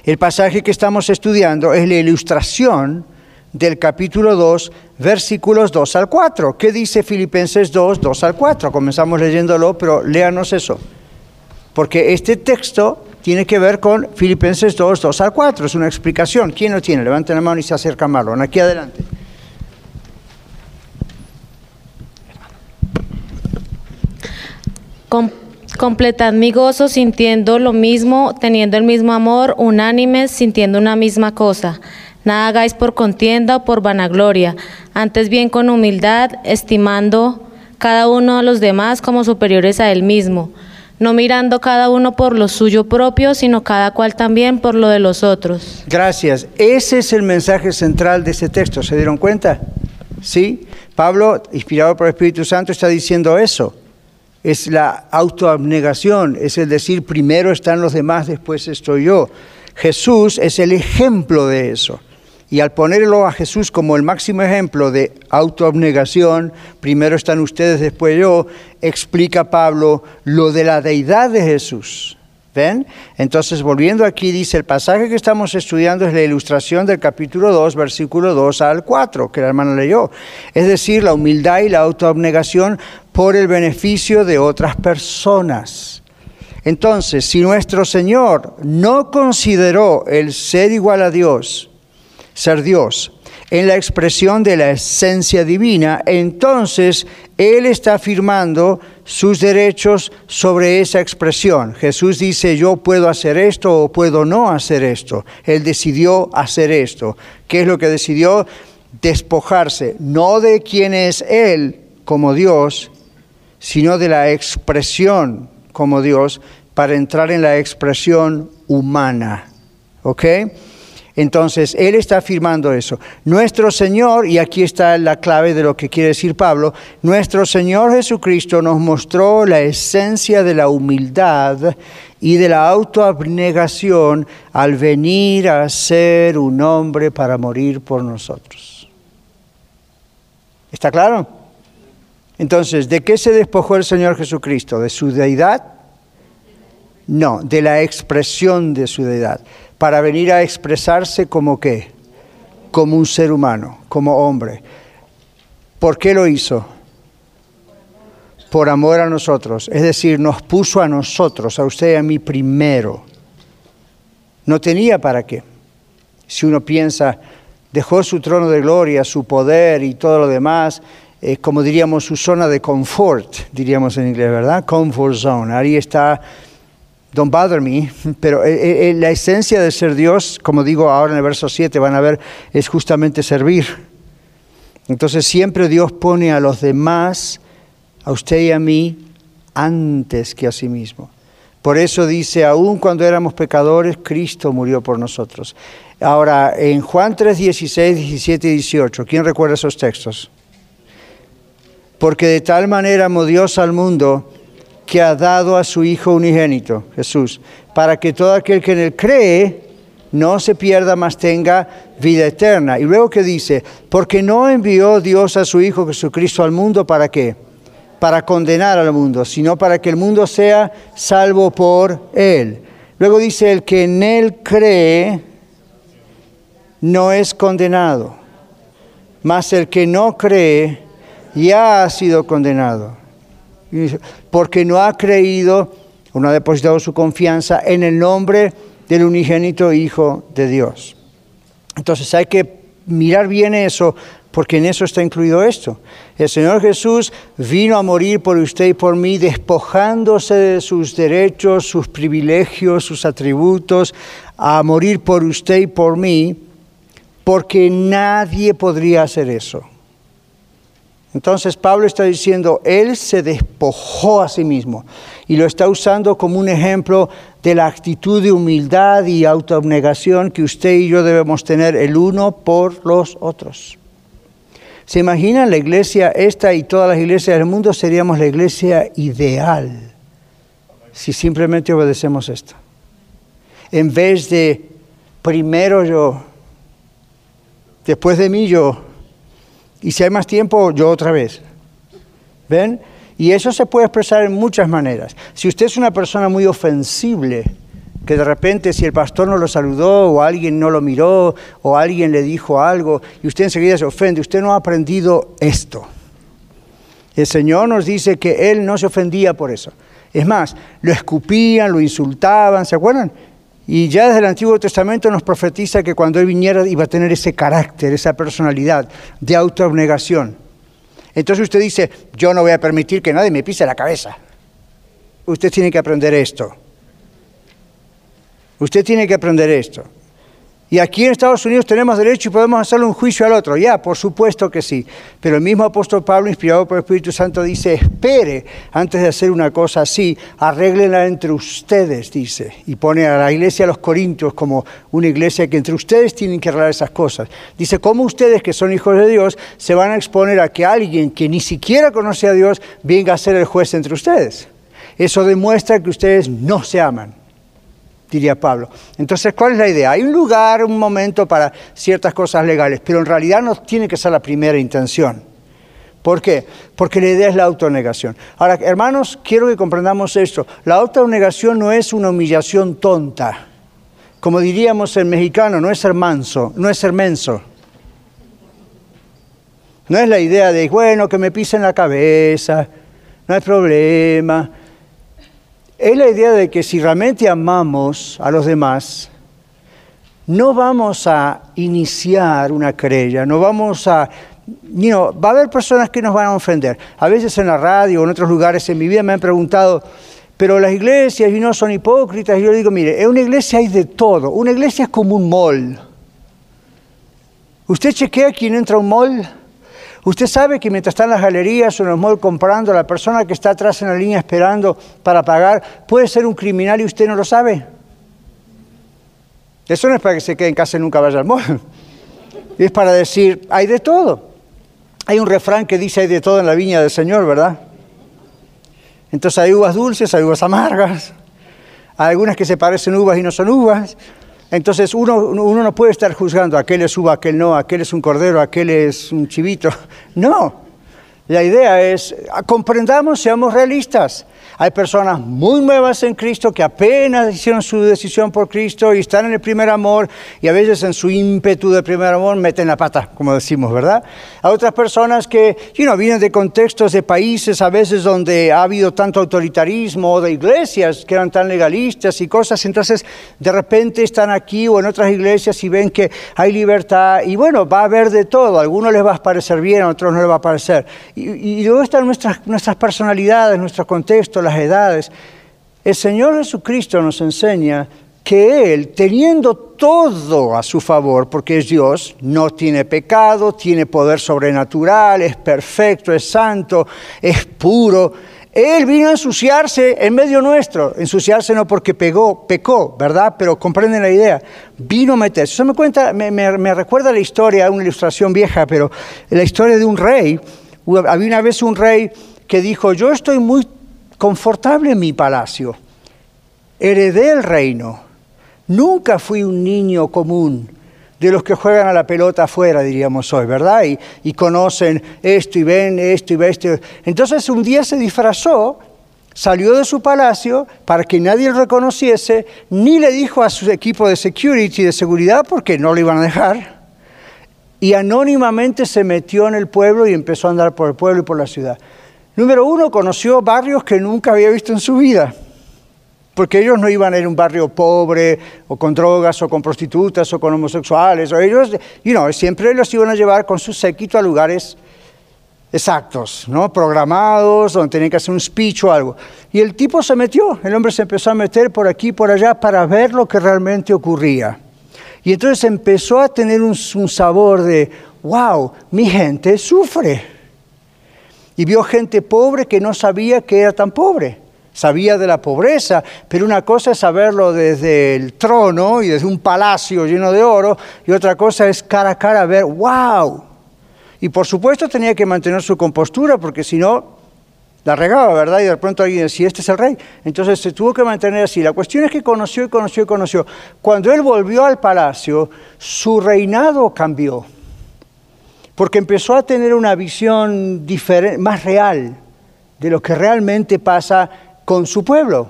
El pasaje que estamos estudiando es la ilustración del capítulo 2, versículos 2 al 4. ¿Qué dice Filipenses 2, 2 al 4? Comenzamos leyéndolo, pero léanos eso. Porque este texto tiene que ver con Filipenses 2, 2 al 4. Es una explicación. ¿Quién lo tiene? Levanten la mano y se acerca Marlon. Aquí adelante. Completad mi gozo sintiendo lo mismo, teniendo el mismo amor, unánimes, sintiendo una misma cosa. Nada hagáis por contienda o por vanagloria, antes bien con humildad, estimando cada uno a los demás como superiores a él mismo, no mirando cada uno por lo suyo propio, sino cada cual también por lo de los otros. Gracias. Ese es el mensaje central de ese texto. ¿Se dieron cuenta? Sí. Pablo, inspirado por el Espíritu Santo, está diciendo eso es la autoabnegación, es el decir, primero están los demás, después estoy yo. Jesús es el ejemplo de eso. Y al ponerlo a Jesús como el máximo ejemplo de autoabnegación, primero están ustedes, después yo, explica Pablo lo de la deidad de Jesús. ¿Ven? Entonces, volviendo aquí, dice, el pasaje que estamos estudiando es la ilustración del capítulo 2, versículo 2 al 4, que la hermana leyó. Es decir, la humildad y la autoabnegación por el beneficio de otras personas. Entonces, si nuestro Señor no consideró el ser igual a Dios, ser Dios, en la expresión de la esencia divina, entonces Él está afirmando sus derechos sobre esa expresión. Jesús dice, yo puedo hacer esto o puedo no hacer esto. Él decidió hacer esto. ¿Qué es lo que decidió? Despojarse, no de quién es Él como Dios, sino de la expresión como Dios para entrar en la expresión humana. ¿Ok? Entonces, Él está afirmando eso. Nuestro Señor, y aquí está la clave de lo que quiere decir Pablo, nuestro Señor Jesucristo nos mostró la esencia de la humildad y de la autoabnegación al venir a ser un hombre para morir por nosotros. ¿Está claro? Entonces, ¿de qué se despojó el Señor Jesucristo? ¿De su deidad? No, de la expresión de su deidad. Para venir a expresarse como qué? Como un ser humano, como hombre. ¿Por qué lo hizo? Por amor a nosotros. Es decir, nos puso a nosotros, a usted y a mí primero. No tenía para qué. Si uno piensa, dejó su trono de gloria, su poder y todo lo demás, como diríamos, su zona de confort, diríamos en inglés, ¿verdad? Comfort zone. Ahí está, don't bother me, pero eh, eh, la esencia de ser Dios, como digo ahora en el verso 7, van a ver, es justamente servir. Entonces siempre Dios pone a los demás, a usted y a mí, antes que a sí mismo. Por eso dice, aun cuando éramos pecadores, Cristo murió por nosotros. Ahora, en Juan 3, 16, 17 y 18, ¿quién recuerda esos textos? Porque de tal manera amó Dios al mundo que ha dado a su Hijo unigénito, Jesús, para que todo aquel que en él cree no se pierda, mas tenga vida eterna. Y luego que dice, porque no envió Dios a su Hijo Jesucristo al mundo, ¿para qué? Para condenar al mundo, sino para que el mundo sea salvo por él. Luego dice, el que en él cree no es condenado, mas el que no cree ya ha sido condenado, porque no ha creído o no ha depositado su confianza en el nombre del unigénito Hijo de Dios. Entonces hay que mirar bien eso, porque en eso está incluido esto. El Señor Jesús vino a morir por usted y por mí, despojándose de sus derechos, sus privilegios, sus atributos, a morir por usted y por mí, porque nadie podría hacer eso. Entonces Pablo está diciendo, Él se despojó a sí mismo y lo está usando como un ejemplo de la actitud de humildad y autoabnegación que usted y yo debemos tener el uno por los otros. ¿Se imaginan la iglesia esta y todas las iglesias del mundo? Seríamos la iglesia ideal si simplemente obedecemos esto. En vez de primero yo, después de mí yo, y si hay más tiempo, yo otra vez. ¿Ven? Y eso se puede expresar en muchas maneras. Si usted es una persona muy ofensible, que de repente si el pastor no lo saludó o alguien no lo miró o alguien le dijo algo y usted enseguida se ofende, usted no ha aprendido esto. El Señor nos dice que Él no se ofendía por eso. Es más, lo escupían, lo insultaban, ¿se acuerdan? Y ya desde el Antiguo Testamento nos profetiza que cuando Él viniera iba a tener ese carácter, esa personalidad de autoabnegación. Entonces usted dice, yo no voy a permitir que nadie me pise la cabeza. Usted tiene que aprender esto. Usted tiene que aprender esto. Y aquí en Estados Unidos tenemos derecho y podemos hacerle un juicio al otro. Ya, por supuesto que sí. Pero el mismo apóstol Pablo, inspirado por el Espíritu Santo, dice, espere antes de hacer una cosa así, arréglenla entre ustedes, dice. Y pone a la iglesia de los Corintios como una iglesia que entre ustedes tienen que arreglar esas cosas. Dice, ¿cómo ustedes que son hijos de Dios se van a exponer a que alguien que ni siquiera conoce a Dios venga a ser el juez entre ustedes? Eso demuestra que ustedes no se aman diría Pablo. Entonces, ¿cuál es la idea? Hay un lugar, un momento para ciertas cosas legales, pero en realidad no tiene que ser la primera intención. ¿Por qué? Porque la idea es la autonegación. Ahora, hermanos, quiero que comprendamos esto. La autonegación no es una humillación tonta. Como diríamos en mexicano, no es ser manso, no es ser menso. No es la idea de, bueno, que me pisen la cabeza, no hay problema, es la idea de que si realmente amamos a los demás, no vamos a iniciar una querella, no vamos a... va a haber personas que nos van a ofender. A veces en la radio o en otros lugares en mi vida me han preguntado, pero las iglesias y no son hipócritas. Y yo digo, mire, en una iglesia hay de todo. Una iglesia es como un mall. ¿Usted chequea quién entra a un mall? Usted sabe que mientras está en las galerías o en los malls comprando, la persona que está atrás en la línea esperando para pagar puede ser un criminal y usted no lo sabe. Eso no es para que se quede en casa y nunca vaya al mall. Es para decir, hay de todo. Hay un refrán que dice hay de todo en la viña del Señor, ¿verdad? Entonces hay uvas dulces, hay uvas amargas, hay algunas que se parecen uvas y no son uvas. Entonces uno, uno, no puede estar juzgando, aquel es uva, aquel no, aquel es un cordero, aquel es un chivito. No, la idea es, comprendamos, seamos realistas. Hay personas muy nuevas en Cristo que apenas hicieron su decisión por Cristo y están en el primer amor y a veces en su ímpetu de primer amor meten la pata, como decimos, ¿verdad? Hay otras personas que, you know, vienen de contextos de países a veces donde ha habido tanto autoritarismo o de iglesias que eran tan legalistas y cosas, entonces de repente están aquí o en otras iglesias y ven que hay libertad y bueno, va a haber de todo, a algunos les va a parecer bien, a otros no les va a parecer. Y, y luego están nuestras, nuestras personalidades, nuestro contexto, edades. El Señor Jesucristo nos enseña que Él, teniendo todo a su favor, porque es Dios, no tiene pecado, tiene poder sobrenatural, es perfecto, es santo, es puro, Él vino a ensuciarse en medio nuestro, ensuciarse no porque pegó, pecó, ¿verdad? Pero comprenden la idea, vino a meterse. Eso me, cuenta, me, me recuerda la historia, una ilustración vieja, pero la historia de un rey. Había una vez un rey que dijo, yo estoy muy confortable en mi palacio. Heredé el reino. Nunca fui un niño común de los que juegan a la pelota afuera, diríamos hoy, ¿verdad? Y, conocen esto y ven esto y ven esto. Entonces un día se disfrazó, salió de su palacio para que nadie lo reconociese, ni le dijo a su equipo de security, de seguridad, porque no lo iban a dejar. Y anónimamente se metió en el pueblo y empezó a andar por el pueblo y por la ciudad. Número uno, conoció barrios que nunca había visto en su vida, porque ellos no iban a ir a un barrio pobre o con drogas o con prostitutas o con homosexuales, o ellos, you know, siempre los iban a llevar con su séquito a lugares exactos, ¿no? programados, donde tenían que hacer un speech o algo. Y el tipo se metió, el hombre se empezó a meter por aquí y por allá para ver lo que realmente ocurría. Y entonces empezó a tener un, un sabor de, wow, mi gente sufre y vio gente pobre que no sabía que era tan pobre. Sabía de la pobreza, pero una cosa es saberlo desde el trono y desde un palacio lleno de oro, y otra cosa es cara a cara ver, wow. Y por supuesto tenía que mantener su compostura, porque si no, la regaba, ¿verdad? Y de pronto alguien decía, este es el rey. Entonces se tuvo que mantener así. La cuestión es que conoció y conoció y conoció. Cuando él volvió al palacio, su reinado cambió porque empezó a tener una visión más real de lo que realmente pasa con su pueblo.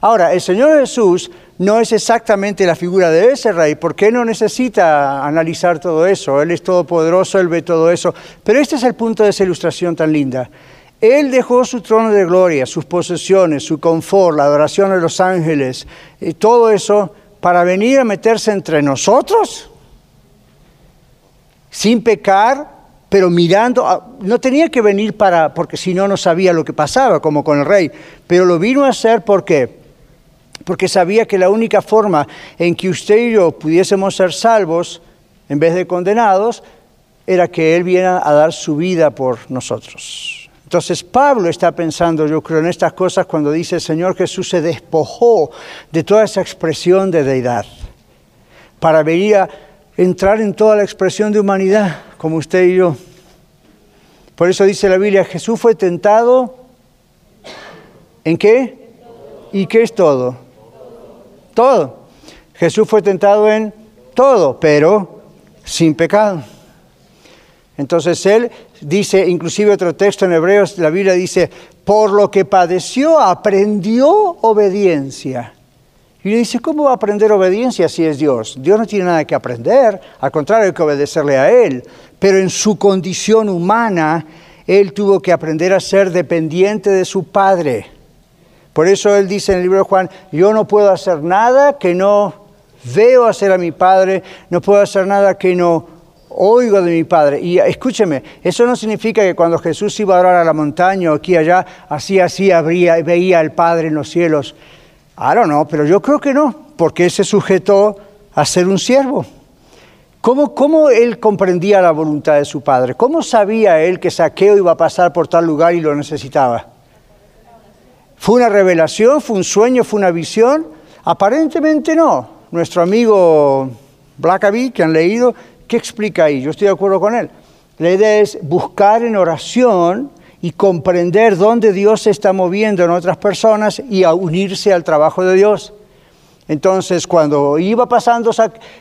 Ahora, el Señor Jesús no es exactamente la figura de ese rey, porque Él no necesita analizar todo eso, Él es todopoderoso, Él ve todo eso, pero este es el punto de esa ilustración tan linda. Él dejó su trono de gloria, sus posesiones, su confort, la adoración de los ángeles, y todo eso para venir a meterse entre nosotros sin pecar, pero mirando, no tenía que venir para, porque si no, no sabía lo que pasaba, como con el rey, pero lo vino a hacer porque porque sabía que la única forma en que usted y yo pudiésemos ser salvos en vez de condenados era que Él viera a dar su vida por nosotros. Entonces Pablo está pensando, yo creo, en estas cosas cuando dice, el Señor Jesús se despojó de toda esa expresión de deidad para venir a entrar en toda la expresión de humanidad, como usted y yo. Por eso dice la Biblia, Jesús fue tentado en qué? ¿Y qué es todo? Todo. Jesús fue tentado en todo, pero sin pecado. Entonces él dice, inclusive otro texto en Hebreos, la Biblia dice, por lo que padeció, aprendió obediencia. Y le dice, ¿cómo va a aprender obediencia si es Dios? Dios no tiene nada que aprender, al contrario, hay que obedecerle a Él. Pero en su condición humana, Él tuvo que aprender a ser dependiente de su Padre. Por eso Él dice en el libro de Juan, yo no puedo hacer nada que no veo hacer a mi Padre, no puedo hacer nada que no oigo de mi Padre. Y escúcheme, eso no significa que cuando Jesús iba a orar a la montaña o aquí allá, así, así abría, veía al Padre en los cielos. I don't know, pero yo creo que no, porque él se sujetó a ser un siervo. ¿Cómo, ¿Cómo, él comprendía la voluntad de su padre? ¿Cómo sabía él que Saqueo iba a pasar por tal lugar y lo necesitaba? ¿Fue una revelación? ¿Fue un sueño? ¿Fue una visión? Aparentemente no. Nuestro amigo Blackaby, que han leído, ¿qué explica ahí? Yo estoy de acuerdo con él. La idea es buscar en oración y comprender dónde Dios se está moviendo en otras personas y a unirse al trabajo de Dios. Entonces, cuando iba pasando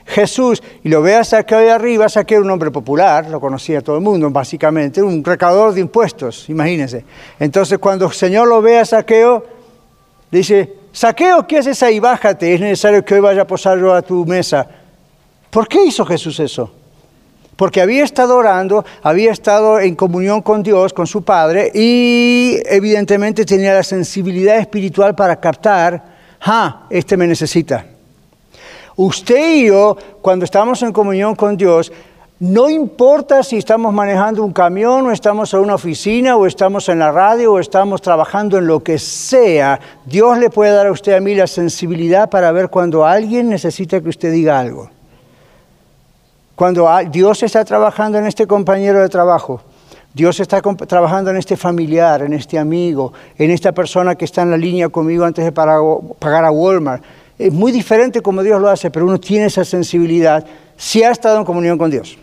Jesús y lo ve a Saqueo de arriba, Saqueo era un hombre popular, lo conocía todo el mundo, básicamente, un recaudador de impuestos, imagínense. Entonces, cuando el Señor lo ve a Saqueo, Dice, saqueo, ¿qué haces ahí? Bájate, es necesario que hoy vaya a posar yo a tu mesa. ¿Por qué hizo Jesús eso? Porque había estado orando, había estado en comunión con Dios, con su Padre, y evidentemente tenía la sensibilidad espiritual para captar, ah, este me necesita. Usted y yo, cuando estamos en comunión con Dios, no importa si estamos manejando un camión o estamos en una oficina o estamos en la radio o estamos trabajando en lo que sea, Dios le puede dar a usted a mí la sensibilidad para ver cuando alguien necesita que usted diga algo. Cuando Dios está trabajando en este compañero de trabajo, Dios está trabajando en este familiar, en este amigo, en esta persona que está en la línea conmigo antes de pagar a Walmart. Es muy diferente como Dios lo hace, pero uno tiene esa sensibilidad si ha estado en comunión con Dios.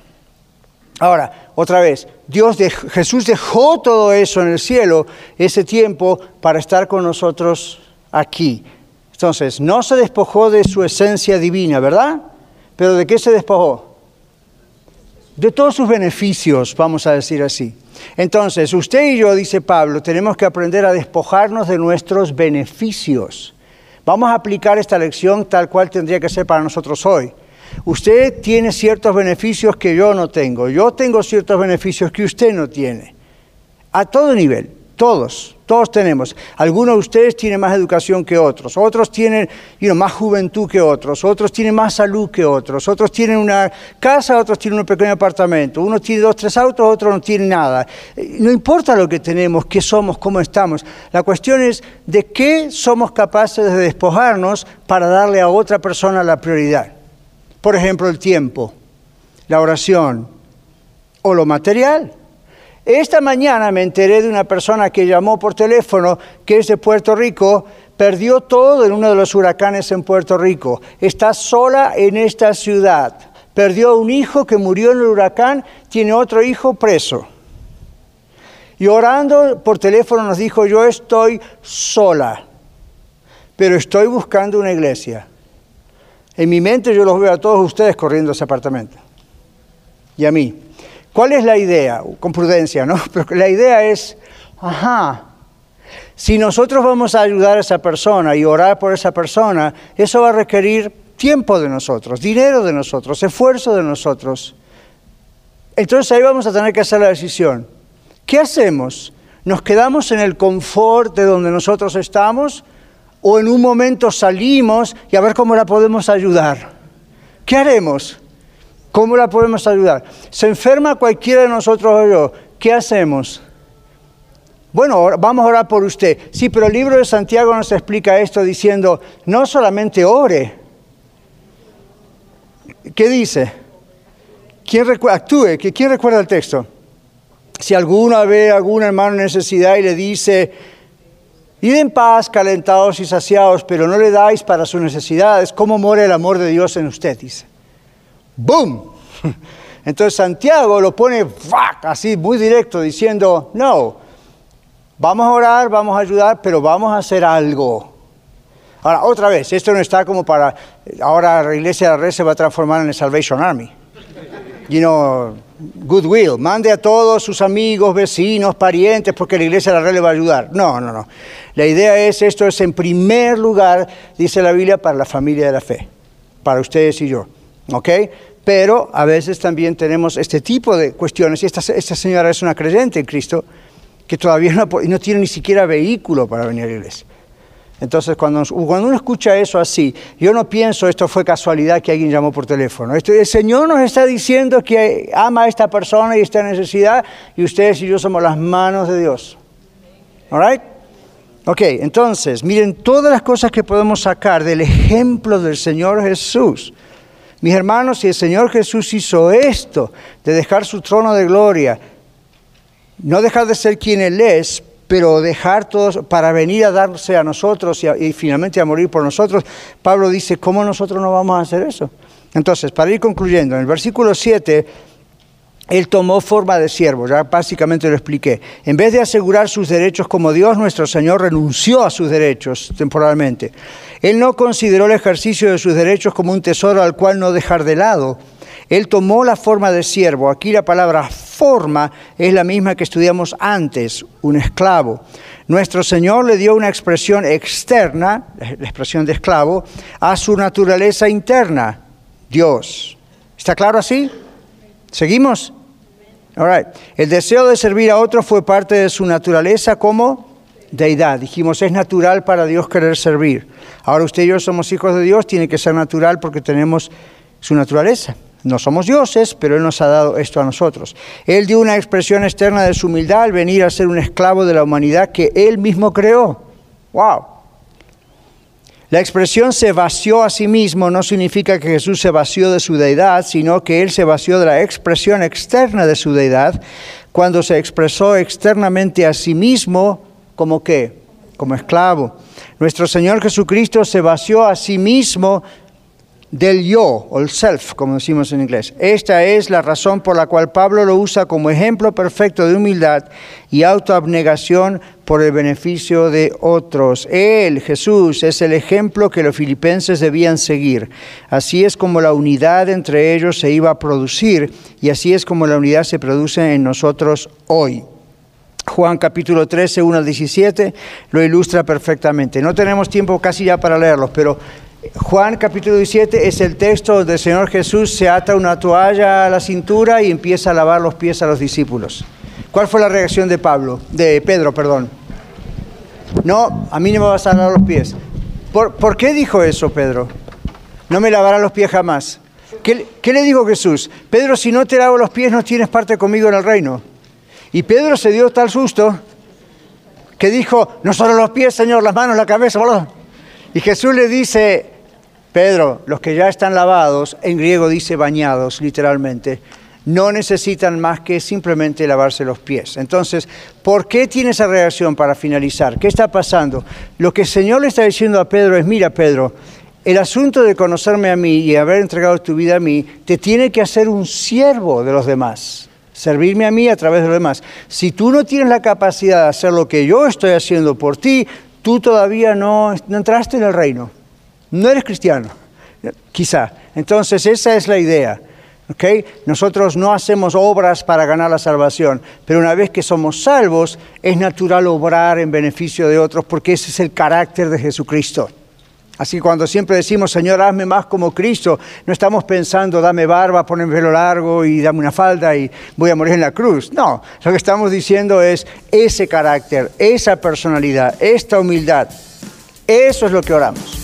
Ahora, otra vez, Dios Jesús dejó todo eso en el cielo, ese tiempo, para estar con nosotros aquí. Entonces, no se despojó de su esencia divina, ¿verdad? Pero ¿de qué se despojó? De todos sus beneficios, vamos a decir así. Entonces, usted y yo, dice Pablo, tenemos que aprender a despojarnos de nuestros beneficios. Vamos a aplicar esta lección tal cual tendría que ser para nosotros hoy. Usted tiene ciertos beneficios que yo no tengo. Yo tengo ciertos beneficios que usted no tiene. A todo nivel, todos. Todos tenemos. Algunos de ustedes tienen más educación que otros, otros tienen más juventud que otros, otros tienen más salud que otros, otros tienen una casa, otros tienen un pequeño apartamento, uno tiene dos, tres autos, otro no tiene nada. No importa lo que tenemos, qué somos, cómo estamos. La cuestión es de qué somos capaces de despojarnos para darle a otra persona la prioridad. Por ejemplo, el tiempo, la oración o lo material. Esta mañana me enteré de una persona que llamó por teléfono, que es de Puerto Rico, perdió todo en uno de los huracanes en Puerto Rico, está sola en esta ciudad, perdió un hijo que murió en el huracán, tiene otro hijo preso. Y orando por teléfono nos dijo, yo estoy sola, pero estoy buscando una iglesia. En mi mente yo los veo a todos ustedes corriendo ese apartamento. Y a mí. ¿Cuál es la idea? Con prudencia, ¿no? Pero la idea es, ajá, si nosotros vamos a ayudar a esa persona y orar por esa persona, eso va a requerir tiempo de nosotros, dinero de nosotros, esfuerzo de nosotros. Entonces ahí vamos a tener que hacer la decisión. ¿Qué hacemos? ¿Nos quedamos en el confort de donde nosotros estamos? ¿O en un momento salimos y a ver cómo la podemos ayudar? ¿Qué haremos? ¿Cómo la podemos ayudar? Se enferma cualquiera de nosotros o yo. ¿Qué hacemos? Bueno, vamos a orar por usted. Sí, pero el libro de Santiago nos explica esto diciendo, no solamente ore. ¿Qué dice? ¿Quién actúe? ¿Quién recuerda el texto? Si alguna ve a algún hermano en necesidad y le dice, id en paz, calentados y saciados, pero no le dais para sus necesidades, ¿cómo muere el amor de Dios en usted? Dice. ¡Boom! Entonces Santiago lo pone así muy directo diciendo, no, vamos a orar, vamos a ayudar, pero vamos a hacer algo. Ahora, otra vez, esto no está como para, ahora la iglesia de la red se va a transformar en el Salvation Army. You know, goodwill, mande a todos sus amigos, vecinos, parientes, porque la iglesia de la red le va a ayudar. No, no, no. La idea es, esto es en primer lugar, dice la Biblia, para la familia de la fe, para ustedes y yo. ¿Ok? Pero a veces también tenemos este tipo de cuestiones. Y esta, señora es una creyente en Cristo que todavía no, tiene ni siquiera vehículo para venir a la iglesia. Entonces, cuando, cuando, uno escucha eso así, yo no pienso esto fue casualidad que alguien llamó por teléfono. Esto, el Señor nos está diciendo que ama a esta persona y esta necesidad, y ustedes y yo somos las manos de Dios. ¿All right? Ok, entonces, miren todas las cosas que podemos sacar del ejemplo del Señor Jesús. Mis hermanos, si el Señor Jesús hizo esto, de dejar su trono de gloria, no dejar de ser quien Él es, pero dejar todos para venir a darse a nosotros y, y, finalmente a morir por nosotros, Pablo dice, ¿cómo nosotros no vamos a hacer eso? Entonces, para ir concluyendo, en el versículo 7 él tomó forma de siervo, ya básicamente lo expliqué. En vez de asegurar sus derechos como Dios, nuestro Señor renunció a sus derechos temporalmente. Él no consideró el ejercicio de sus derechos como un tesoro al cual no dejar de lado. Él tomó la forma de siervo. Aquí la palabra forma es la misma que estudiamos antes, un esclavo. Nuestro Señor le dio una expresión externa, la expresión de esclavo, a su naturaleza interna, Dios. ¿Está claro así? ¿Seguimos? All El deseo de servir a otros fue parte de su naturaleza como deidad. Dijimos, es natural para Dios querer servir. Ahora usted y yo somos hijos de Dios, tiene que ser natural porque tenemos su naturaleza. No somos dioses, pero Él nos ha dado esto a nosotros. Él dio una expresión externa de su humildad al venir a ser un esclavo de la humanidad que Él mismo creó. ¡Wow! La expresión se vació a sí mismo no significa que Jesús se vació de su deidad, sino que Él se vació de la expresión externa de su deidad cuando se expresó externamente a sí mismo como qué? Como esclavo. Nuestro Señor Jesucristo se vació a sí mismo del yo, o el self, como decimos en inglés. Esta es la razón por la cual Pablo lo usa como ejemplo perfecto de humildad y autoabnegación por el beneficio de otros. Él, Jesús, es el ejemplo que los filipenses debían seguir. Así es como la unidad entre ellos se iba a producir y así es como la unidad se produce en nosotros hoy. Juan capítulo 13, 1 al 17 lo ilustra perfectamente. No tenemos tiempo casi ya para leerlos, pero Juan capítulo 17 es el texto donde el Señor Jesús se ata una toalla a la cintura y empieza a lavar los pies a los discípulos. ¿Cuál fue la reacción de Pablo, de Pedro, perdón? No, a mí no me vas a lavar los pies. ¿Por, qué dijo eso Pedro? No me lavará los pies jamás. ¿Qué, ¿Qué le dijo Jesús? Pedro, si no te lavo los pies no tienes parte conmigo en el reino. Y Pedro se dio tal susto que dijo, no solo los pies, Señor, las manos, la cabeza. Y Jesús le dice, Pedro, los que ya están lavados, en griego dice bañados, literalmente, no necesitan más que simplemente lavarse los pies. Entonces, ¿por qué tiene esa reacción para finalizar? ¿Qué está pasando? Lo que el Señor le está diciendo a Pedro es, mira Pedro, el asunto de conocerme a mí y haber entregado tu vida a mí, te tiene que hacer un siervo de los demás, servirme a mí a través de los demás. Si tú no tienes la capacidad de hacer lo que yo estoy haciendo por ti, tú todavía no, no entraste en el reino no eres cristiano, quizá. Entonces esa es la idea. Nosotros no hacemos obras para ganar la salvación, pero una vez que somos salvos, es natural obrar en beneficio de otros porque ese es el carácter de Jesucristo. Así que cuando siempre decimos, Señor, hazme más como Cristo, no estamos pensando, dame barba, ponme pelo largo y dame una falda y voy a morir en la cruz. No, lo que estamos diciendo es ese carácter, esa personalidad, esta humildad. Eso es lo que oramos.